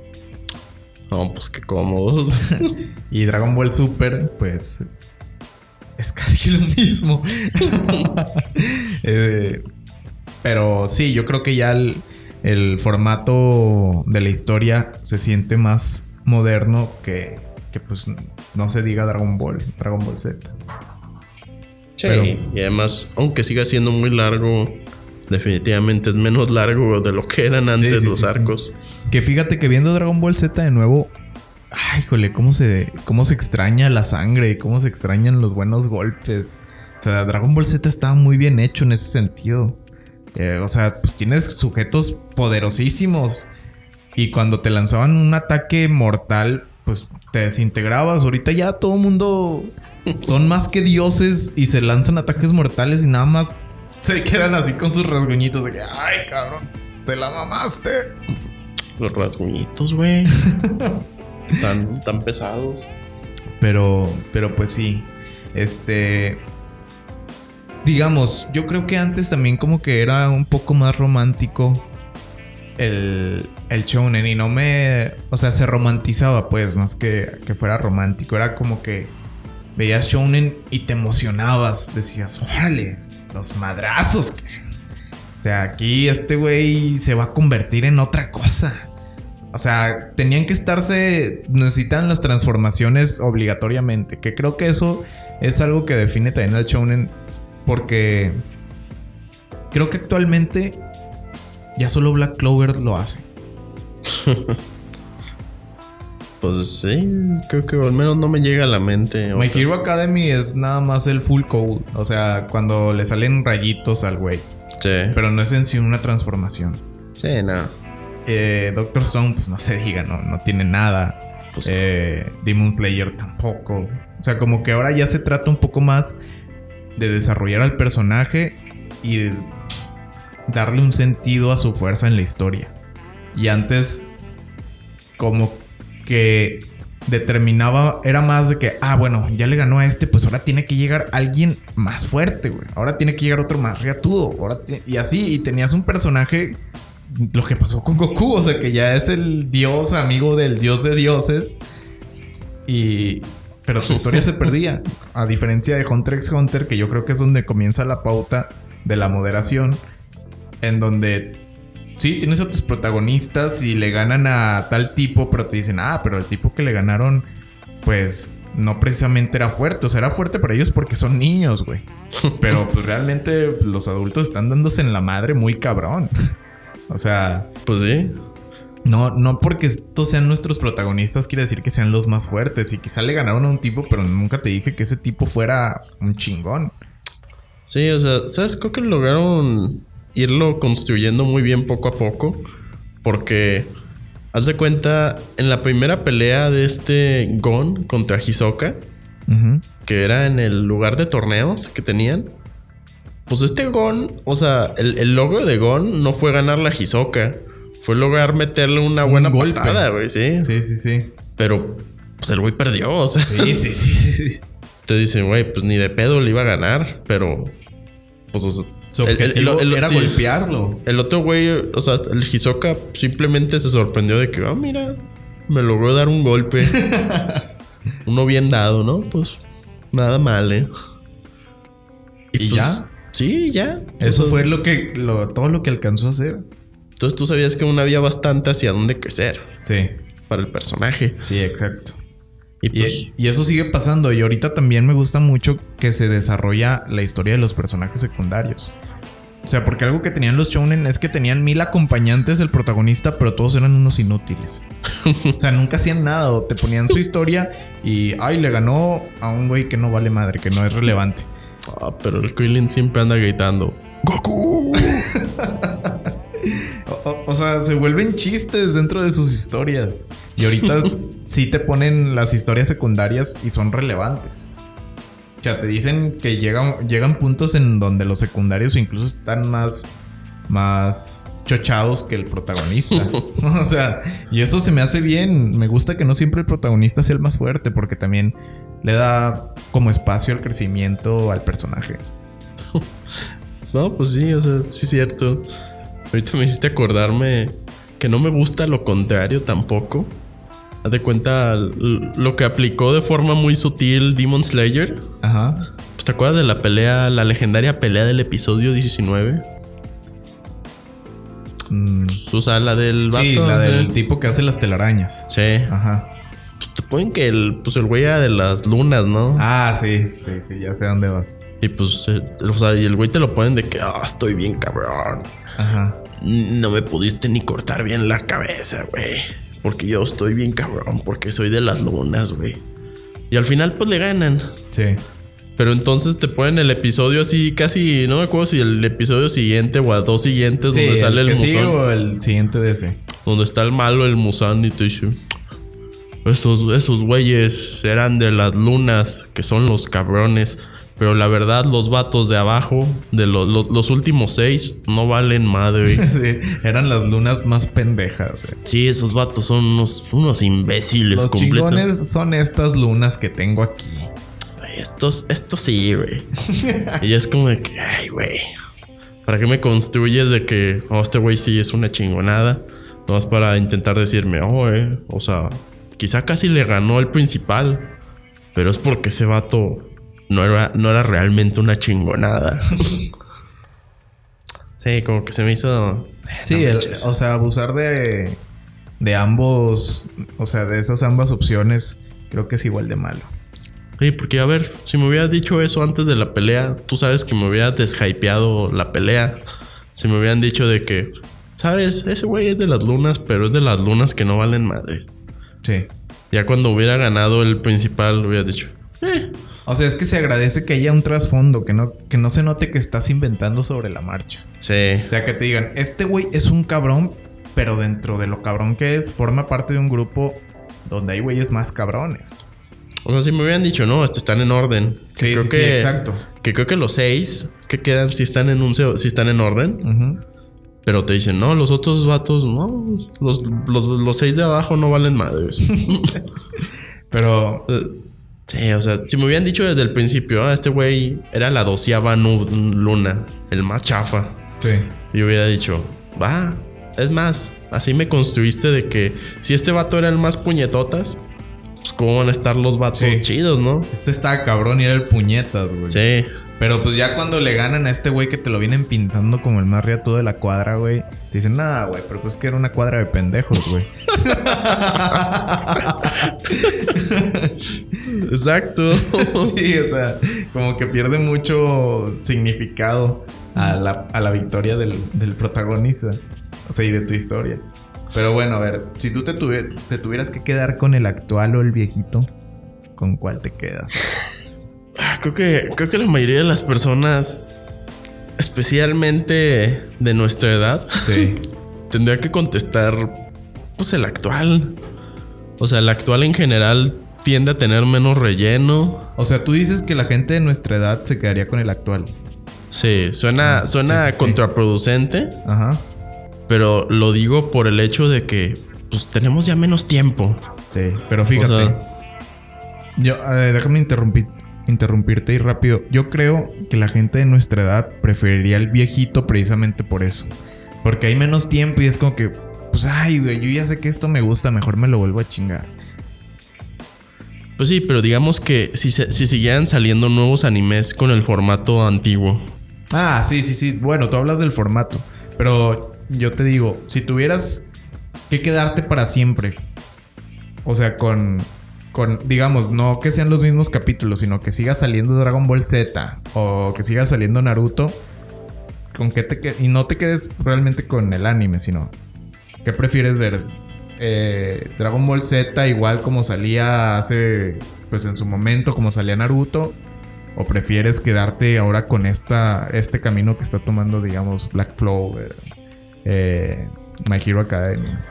S2: No, pues qué cómodos. (laughs)
S1: Y Dragon Ball Super, pues es casi (laughs) lo mismo. Eh, pero sí, yo creo que ya el, el formato de la historia se siente más moderno que, que pues no se diga Dragon Ball, Dragon Ball Z.
S2: Sí,
S1: Pero-
S2: y además, aunque siga siendo muy largo, definitivamente es menos largo de lo que eran antes
S1: sí,
S2: los
S1: sí,
S2: arcos.
S1: Que fíjate que viendo Dragon Ball Z de nuevo, ay, jole, cómo se, cómo se extraña la sangre y cómo se extrañan los buenos golpes. O sea, Dragon Ball Z estaba muy bien hecho en ese sentido. Eh, o sea, pues tienes sujetos poderosísimos. Y cuando te lanzaban un ataque mortal, pues te desintegrabas. Ahorita ya todo el mundo son (laughs) más que dioses y se lanzan ataques mortales y nada más se quedan así con sus rasguñitos de que, ay, cabrón, te la mamaste.
S2: Los rasguñitos, güey. (laughs) tan, tan pesados.
S1: Pero, pero pues sí. Este. Digamos, yo creo que antes también como que era un poco más romántico el, el shonen y no me... O sea, se romantizaba pues, más que, que fuera romántico. Era como que veías shonen y te emocionabas. Decías, órale, los madrazos. O sea, aquí este güey se va a convertir en otra cosa. O sea, tenían que estarse. Necesitan las transformaciones obligatoriamente. Que creo que eso es algo que define también al Shonen. Porque creo que actualmente ya solo Black Clover lo hace. (laughs)
S2: Pues sí, creo que al menos no me llega a la mente.
S1: My. Hero Academy es nada más el full code. O sea, cuando le salen rayitos al güey.
S2: Sí.
S1: Pero no es en sí una transformación.
S2: Sí, no.
S1: Eh, Doctor Stone, pues no se diga, no, no tiene nada.
S2: Pues,
S1: Eh, Demon Slayer tampoco. O sea, como que ahora ya se trata un poco más de desarrollar al personaje y darle un sentido a su fuerza en la historia. Y antes, como que determinaba, era más de que, ah, bueno, ya le ganó a este, pues ahora tiene que llegar alguien más fuerte, güey. Ahora tiene que llegar otro más ti- y así, y tenías un personaje lo que pasó con Goku, o sea que ya es el dios amigo del dios de dioses. Y. Pero su historia se perdía. A diferencia de Hunter x Hunter, que yo creo que es donde comienza la pauta de la moderación. En donde. Sí, tienes a tus protagonistas y le ganan a tal tipo, pero te dicen, ah, pero el tipo que le ganaron, pues no precisamente era fuerte. O sea, era fuerte para ellos porque son niños, güey. (laughs) Pero pues realmente los adultos están dándose en la madre muy cabrón. (laughs) O sea,
S2: Pues sí.
S1: no, no porque estos sean nuestros protagonistas quiere decir que sean los más fuertes. Y quizá le ganaron a un tipo, pero nunca te dije que ese tipo fuera un chingón.
S2: Sí, o sea, ¿sabes? Creo que lograron irlo construyendo muy bien poco a poco. Porque, haz de cuenta, en la primera pelea de este Gon contra Hisoka, que era en el lugar de torneos que tenían. Pues este Gon, o sea, el, el logro de Gon no fue ganar la Hisoka. Fue lograr meterle una
S1: Un
S2: buena
S1: golpe.
S2: patada, güey, sí.
S1: Sí, sí, sí.
S2: Pero, pues el güey perdió, o sea.
S1: Sí, sí, sí. sí.
S2: Te dicen, güey, pues ni de pedo le iba a ganar, pero. Pues, o sea,
S1: Su
S2: el- el- el-
S1: objetivo
S2: el-
S1: era
S2: sí.
S1: golpearlo.
S2: El otro güey, o sea, el Hisoka simplemente se sorprendió de que, ah, mira, me logró dar un golpe. (laughs) Uno bien dado, ¿no? Pues nada mal, ¿eh?
S1: ¿Y ya?
S2: Sí, ya.
S1: Eso
S2: O sea,
S1: fue lo que, lo, todo lo que alcanzó a hacer.
S2: Entonces tú sabías que aún había bastante hacia dónde crecer
S1: Sí,
S2: para el personaje.
S1: sí, exacto.
S2: Y pues,
S1: y eso sigue pasando. Y ahorita también me gusta mucho que se desarrolla la historia de los personajes secundarios. O sea, porque algo que tenían los shounen es que tenían mil acompañantes del protagonista, pero todos eran unos inútiles. O sea, nunca hacían nada. O te ponían su historia y, ay, le ganó a un güey que no vale madre, que no es relevante.
S2: ah, pero el Krillin siempre anda gritando. ¡Goku!
S1: O, sea, se vuelven chistes dentro de sus historias. Y ahorita (laughs) sí te ponen las historias secundarias y son relevantes. O sea, te dicen que llegan, llegan puntos en donde los secundarios incluso están más, más chochados que el protagonista. (laughs) (laughs) o sea, y eso se me hace bien. Me gusta que no siempre el protagonista sea el más fuerte porque también le da como espacio al crecimiento al personaje.
S2: No, pues sí, o sea, sí es cierto. Ahorita me hiciste acordarme que no me gusta lo contrario tampoco. Haz de cuenta lo que aplicó de forma muy sutil Demon Slayer.
S1: Ajá.
S2: Pues, ¿Te acuerdas de la pelea, la legendaria pelea del episodio 19?
S1: Mm,
S2: O sea, la del vato.
S1: sí, la del
S2: eh.
S1: tipo que hace las telarañas.
S2: Sí.
S1: Ajá.
S2: Pues te ponen que el, pues el güey era de las lunas, ¿no?
S1: Ah, sí, sí, sí, ya sé dónde vas.
S2: Y pues, eh, o sea, y el güey te lo ponen de que, ah, estoy bien cabrón.
S1: Ajá.
S2: No me pudiste ni cortar bien la cabeza, güey. Porque yo estoy bien cabrón, porque soy de las lunas, güey. Y al final, pues le ganan.
S1: Sí.
S2: Pero entonces te ponen el episodio así, casi, no me acuerdo si el episodio siguiente o a dos siguientes
S1: Sí,
S2: donde sale el,
S1: sigue
S2: musón.
S1: o el siguiente de ese.
S2: Donde está el malo, el musán y te dice. Esos, esos güeyes eran de las lunas, que son los cabrones. Pero la verdad, los vatos de abajo, de lo- lo- los últimos seis, no valen madre. (laughs)
S1: Sí, eran las lunas más pendejas, güey.
S2: Sí, esos vatos son unos, unos imbéciles
S1: Los chingones son estas lunas que tengo aquí.
S2: Estos, estos sí, güey. y es como de que, ay, güey. ¿Para qué me construyes de que, oh, este güey sí es una chingonada? Nomás para intentar decirme, oh, eh. O sea, quizá casi le ganó el principal. Pero es porque ese vato no era, no era realmente una chingonada. (laughs) sí, como que se me hizo.
S1: Sí,
S2: No
S1: el-
S2: manches.
S1: o sea, abusar de, de ambos, o sea, de esas ambas opciones, creo que es igual de malo.
S2: Sí, porque a ver, si me hubieras dicho eso antes de la pelea, tú sabes que me hubiera deshypeado la pelea. Si me hubieran dicho de que, sabes, ese güey es de las lunas, pero es de las lunas que no valen madre.
S1: Sí.
S2: Ya cuando hubiera ganado el principal, hubiera dicho, eh,
S1: O sea, es que se agradece que haya un trasfondo, que no, que no se note que estás inventando sobre la marcha.
S2: sí.
S1: O sea, que te digan, este güey es un cabrón, pero dentro de lo cabrón que es, forma parte de un grupo donde hay güeyes más cabrones.
S2: O sea, si me hubieran dicho, no, este están en orden.
S1: Sí,
S2: creo
S1: sí, sí,
S2: que,
S1: exacto.
S2: Que creo que los seis que quedan sí están en un sí están en orden. Pero te dicen, no, los otros vatos, no, los, los, los seis de abajo no valen madres. (laughs)
S1: Pero
S2: Sí, o sea, si me hubieran dicho desde el principio, ah, este güey era la doceava luna, el más chafa,
S1: sí.
S2: yo hubiera dicho, va, es más, así me construiste de que si este vato era el más puñetotas, pues cómo van a estar los vatos
S1: Sí.
S2: chidos, ¿no?
S1: Este estaba cabrón y era el puñetas, güey.
S2: Sí,
S1: Pero pues ya cuando le ganan a este güey que te lo vienen pintando como el más riatudo de la cuadra, güey. Te dicen, nada, güey, pero pues que era una cuadra de pendejos, güey. (laughs)
S2: exacto. (laughs)
S1: sí, o sea, (laughs) como que pierde mucho significado a la, a la victoria del, del protagonista. O sea, y de tu historia. Pero bueno, a ver, si tú te, tuvi- te tuvieras que quedar con el actual o el viejito, ¿con cuál te quedas?
S2: Ah, creo que, creo que la mayoría de las personas, especialmente de nuestra edad,
S1: Sí. (laughs)
S2: tendría que contestar, pues el actual. O sea, el actual en general tiende a tener menos relleno.
S1: O sea, tú dices que la gente de nuestra edad se quedaría con el actual.
S2: Sí, suena, suena
S1: sí, sí, sí.
S2: contraproducente,
S1: Ajá.
S2: pero lo digo por el hecho de que pues tenemos ya menos tiempo.
S1: Sí, pero fíjate.
S2: O sea-
S1: yo, eh, déjame interrumpir, interrumpirte y rápido. Yo creo que la gente de nuestra edad preferiría el viejito precisamente por eso. Porque hay menos tiempo y es como que, pues, ay, güey, yo ya sé que esto me gusta, mejor me lo vuelvo a chingar.
S2: Pues sí, pero digamos que si, si siguieran saliendo nuevos animes con el formato antiguo.
S1: Ah, sí, sí, sí. Bueno, tú hablas del formato. Pero yo te digo, si tuvieras que quedarte para siempre. O sea, con. Con, digamos, no que sean los mismos capítulos, sino que siga saliendo Dragon Ball Z o que siga saliendo Naruto. ¿Con qué te que- Y no te quedes realmente con el anime, sino. ¿Qué prefieres ver? Eh, Dragon Ball Z, igual como salía hace. Pues en su momento, como salía Naruto. ¿O prefieres quedarte ahora con esta, este camino que está tomando, digamos, Black Clover, eh, My Hero Academia?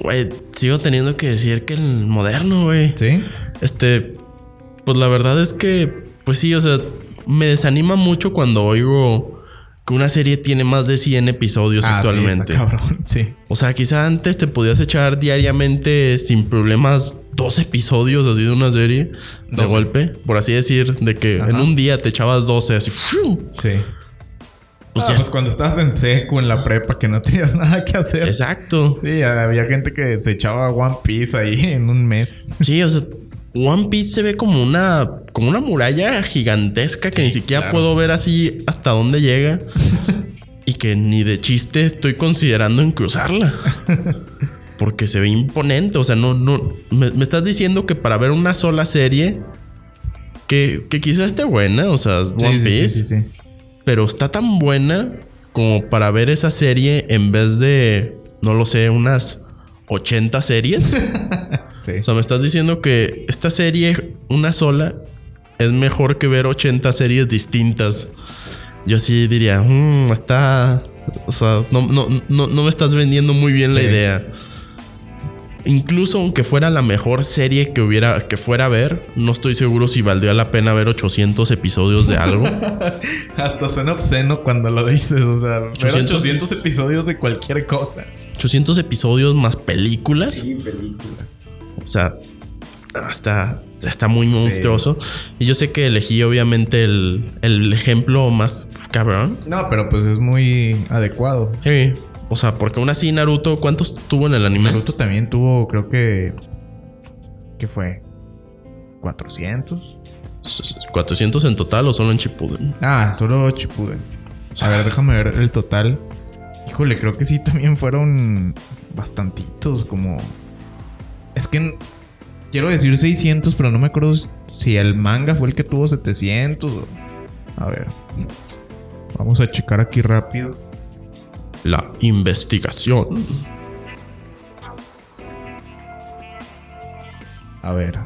S2: Güey, sigo teniendo que decir que el moderno, güey.
S1: ¿Sí?
S2: Este, pues la verdad es que, pues sí, o sea, me desanima mucho cuando oigo que una serie tiene más de 100 episodios
S1: Ah, sí,
S2: actualmente.
S1: está cabrón, (laughs) sí.
S2: o sea, quizá antes te podías echar diariamente sin problemas dos episodios así de una serie de golpe, por así decir, de que
S1: Ajá.
S2: en un día te echabas 12 así. ¡fiu!
S1: Sí.
S2: Pues
S1: Ah, pues cuando estabas en seco, en la prepa, que no (laughs) tenías nada que hacer.
S2: Exacto.
S1: Sí, había gente que se echaba One Piece ahí en un mes.
S2: Sí, o sea, One Piece se ve como una como una muralla gigantesca que ni siquiera
S1: claro.
S2: puedo ver así hasta dónde llega. (laughs) y que ni de chiste estoy considerando en cruzarla. Porque se ve imponente. O sea, no, no. Me, me estás diciendo que para ver una sola serie. Que, que quizás esté buena. O sea, One
S1: Sí,
S2: Piece.
S1: sí.
S2: Pero está tan buena como para ver esa serie en vez de. No lo sé, unas 80 series. (laughs)
S1: Sí.
S2: O sea, me estás diciendo que esta serie, una sola, es mejor que ver 80 series distintas. Yo sí diría, "Mm, está. O sea, no, no, no, no me estás vendiendo muy bien la idea. Incluso aunque fuera la mejor serie que hubiera que fuera a ver, no estoy seguro si valdría la pena ver 800 episodios de algo. (laughs)
S1: Hasta suena obsceno cuando lo dices. O sea, ver
S2: 800
S1: 800 episodios de cualquier cosa.
S2: 800 episodios más películas.
S1: Sí, películas.
S2: O sea, está, está muy monstruoso. Y yo sé que elegí obviamente el, el ejemplo más cabrón.
S1: No, pero pues es muy adecuado.
S2: Sí. O sea, porque aún así Naruto, ¿cuántos tuvo en el anime?
S1: Naruto también tuvo, creo que. ¿Qué fue? ¿400?
S2: 400 en total o solo en Shippuden.
S1: Ah, solo Chipuden. A ver, déjame ver el total. Híjole, creo que sí también fueron bastantitos, como... Es que quiero decir 600, pero no me acuerdo si el manga fue el que tuvo 700 o... A ver. Vamos a checar aquí rápido.
S2: La investigación.
S1: A ver.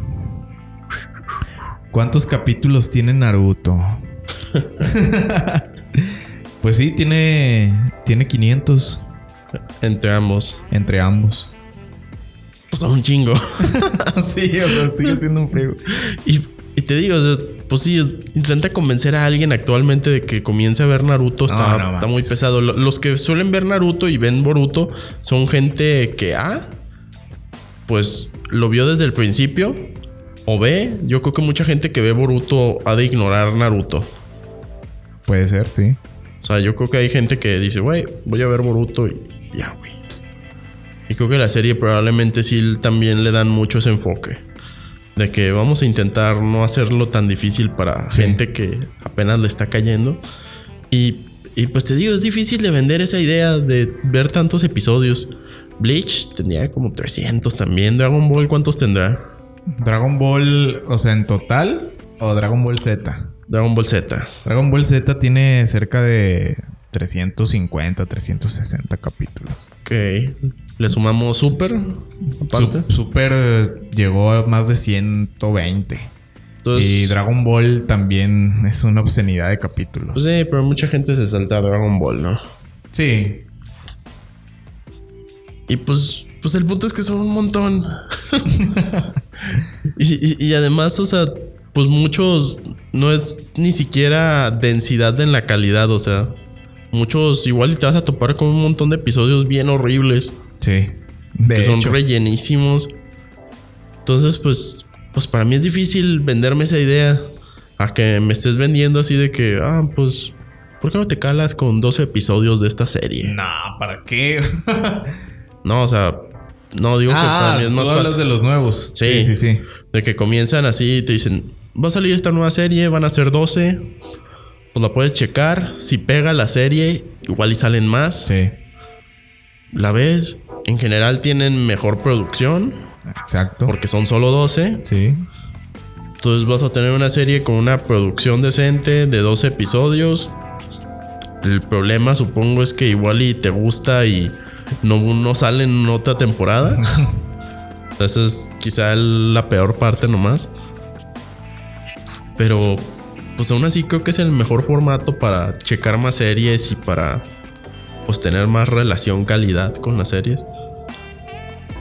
S1: ¿Cuántos capítulos tiene Naruto? (laughs) pues sí, tiene tiene 500
S2: Entre ambos.
S1: entre ambos.
S2: O sea, un chingo. (laughs)
S1: sí, o sea, sigue siendo un friego. (laughs)
S2: y, y te digo, o sea, pues sí, intenta convencer a alguien actualmente de que comience a ver Naruto.
S1: No,
S2: Está,
S1: no
S2: está muy pesado. Lo- Los que suelen ver Naruto y ven Boruto son gente que A, pues lo vio desde el principio. O B, yo creo que mucha gente que ve Boruto ha de ignorar Naruto.
S1: Puede ser, sí.
S2: O sea, yo creo que hay gente que dice, güey, voy a ver Boruto y ya, güey. Y creo que la serie probablemente sí también le dan mucho ese enfoque. De que vamos a intentar no hacerlo tan difícil para
S1: Sí.
S2: gente que apenas le está cayendo. Y, y pues te digo, es difícil de vender esa idea de ver tantos episodios. Bleach tendría como 300 también. Dragon Ball, ¿cuántos tendrá?
S1: Dragon Ball, o sea, en total o Dragon Ball Z.
S2: Dragon Ball Z.
S1: Dragon Ball Z tiene cerca de 350, 360 capítulos.
S2: Ok. Le sumamos Super. Aparte.
S1: Su- Super eh, llegó a más de 120.
S2: Entonces,
S1: y Dragon Ball también es una obscenidad de capítulos.
S2: Pues sí, pero mucha gente se salta a Dragon Ball, ¿no?
S1: Sí,
S2: Y pues, pues el punto es que son un montón. (laughs) y, y- y además, o sea, pues muchos no es ni siquiera densidad en la calidad, o sea, muchos igual te vas a topar con un montón de episodios bien horribles
S1: sí. De
S2: que son rellenísimos. Entonces, pues, pues para mí es difícil venderme esa idea a que me estés vendiendo así de que, ah, pues, ¿por qué no te calas con 12 episodios de esta serie?
S1: no, ¿para qué? (laughs)
S2: No, o sea, no digo que para
S1: ah,
S2: mí es más
S1: tú hablas
S2: fácil.
S1: de los nuevos.
S2: Sí.
S1: sí, sí. sí.
S2: De que comienzan así y te dicen, va a salir esta nueva serie, van a ser 12. Pues la puedes checar. Si pega la serie, igual y salen más.
S1: Sí,
S2: La ves. En general tienen mejor producción
S1: exacto.
S2: porque son solo 12.
S1: Sí.
S2: Entonces vas a tener una serie con una producción decente de 12 episodios. El problema supongo es que igual y te gusta y no, no sale en otra temporada. (laughs) Esa es quizá la peor parte nomás. Pero pues aún así creo que es el mejor formato para checar más series y para pues tener más relación calidad con las series.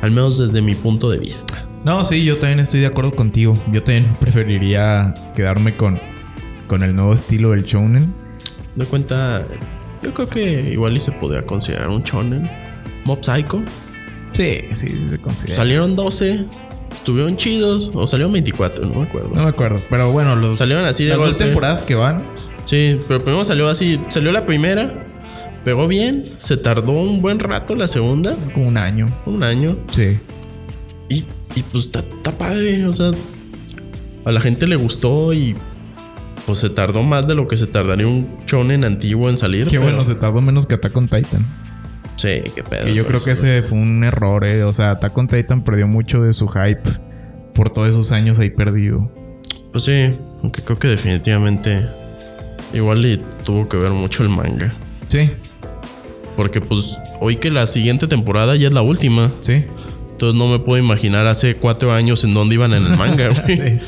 S2: Al menos desde mi punto de vista.
S1: No, sí, yo también estoy de acuerdo contigo. Yo también (laughs) preferiría quedarme con, con el nuevo estilo del shounen.
S2: De cuenta, yo creo que igual y se podría considerar un shonen. Mob Psycho.
S1: Sí, sí, sí se considera.
S2: Salieron 12, estuvieron chidos, o salieron 24, no me acuerdo.
S1: No me acuerdo, pero bueno, los,
S2: Salieron así de
S1: las dos temporadas que van.
S2: Sí, pero primero salió así, salió la primera, pegó bien, se tardó un buen rato la segunda,
S1: Como un año.
S2: un año,
S1: Sí.
S2: y, y pues está está padre, o sea, a la gente le gustó y pues se tardó más de lo que se tardaría un shonen antiguo en salir.
S1: Qué
S2: pero-
S1: bueno, se tardó menos que Attack on Titan.
S2: Sí, qué pedo.
S1: Que yo creo que ese fue un error, eh. O sea, Attack on Titan perdió mucho de su hype por todos esos años ahí perdido.
S2: Pues sí, aunque creo que definitivamente igual y tuvo que ver mucho el manga.
S1: Sí,
S2: Porque pues hoy que la siguiente temporada ya es la última.
S1: sí.
S2: Entonces no me puedo imaginar hace cuatro años en dónde iban en el manga, (laughs) güey.
S1: Sí.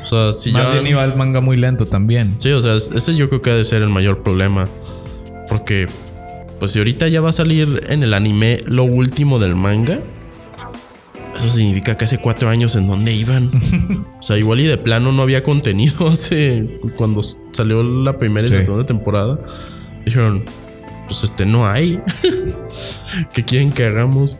S2: O sea, si
S1: Más
S2: ya...
S1: bien iba el manga muy lento también.
S2: Sí, o sea, es- ese yo creo que ha de ser el mayor problema. Porque, pues si ahorita ya va a salir en el anime lo último del manga, eso significa que hace cuatro años en dónde iban. (laughs) o sea, igual y de plano no había contenido (laughs) hace cuando salió la primera y la segunda temporada. Dijeron, pues este no hay. (laughs) ¿Qué quieren que hagamos?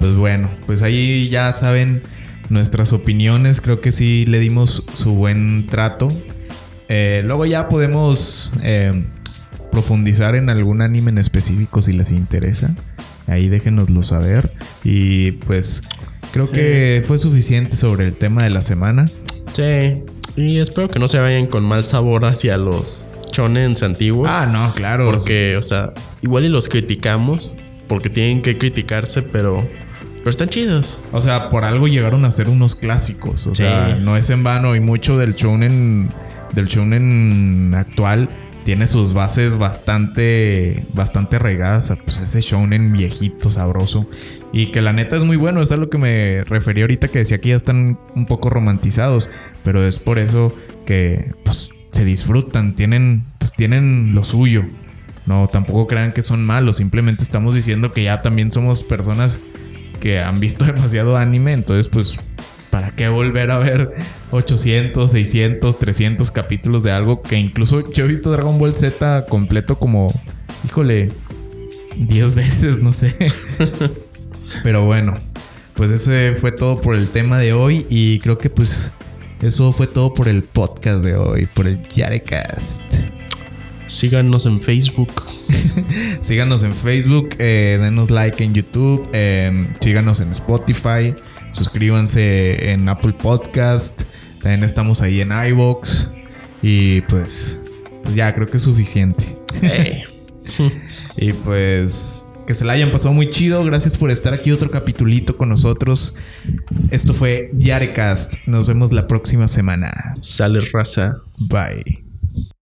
S1: Pues bueno, pues ahí ya saben nuestras opiniones. Creo que sí le dimos su buen trato. Eh, luego ya podemos eh, profundizar en algún anime en específico si les interesa. Ahí déjenoslo saber. Y pues creo que fue suficiente sobre el tema de la semana.
S2: Sí. Y espero que no se vayan con mal sabor hacia los chonens antiguos.
S1: Ah, no, claro.
S2: Porque, o sea, igual y los criticamos porque tienen que criticarse, pero, pero están chidos.
S1: O sea, por algo llegaron a ser unos clásicos. O
S2: Sí.
S1: sea, no es en vano. Y mucho del shounen, del shounen actual tiene sus bases bastante, bastante regadas a pues, ese shounen viejito, sabroso. Y que la neta es muy bueno. Es a lo que me refería ahorita que decía que ya están un poco romantizados. Pero es por eso que pues, se disfrutan. Tienen, pues, tienen lo suyo. No, tampoco crean que son malos. Simplemente estamos diciendo que ya también somos personas que han visto (laughs) demasiado anime. Entonces, pues, ¿para qué volver a ver 800, 600, 300 capítulos de algo que incluso yo he visto Dragon Ball Z completo como, híjole, 10 veces, no sé. (laughs) Pero bueno, pues ese fue todo por el tema de hoy y creo que pues eso fue todo por el podcast de hoy, por el Yarecast.
S2: Síganos en Facebook. (laughs)
S1: Síganos en Facebook, eh, denos like en YouTube, eh, síganos en Spotify, suscríbanse en Apple Podcast, también estamos ahí en iBox y pues, pues ya creo que es suficiente. (laughs) y pues que se la hayan pasado muy chido, gracias por estar aquí otro capitulito con nosotros. Esto fue Yarecast, nos vemos la próxima semana.
S2: Sale raza.
S1: Bye.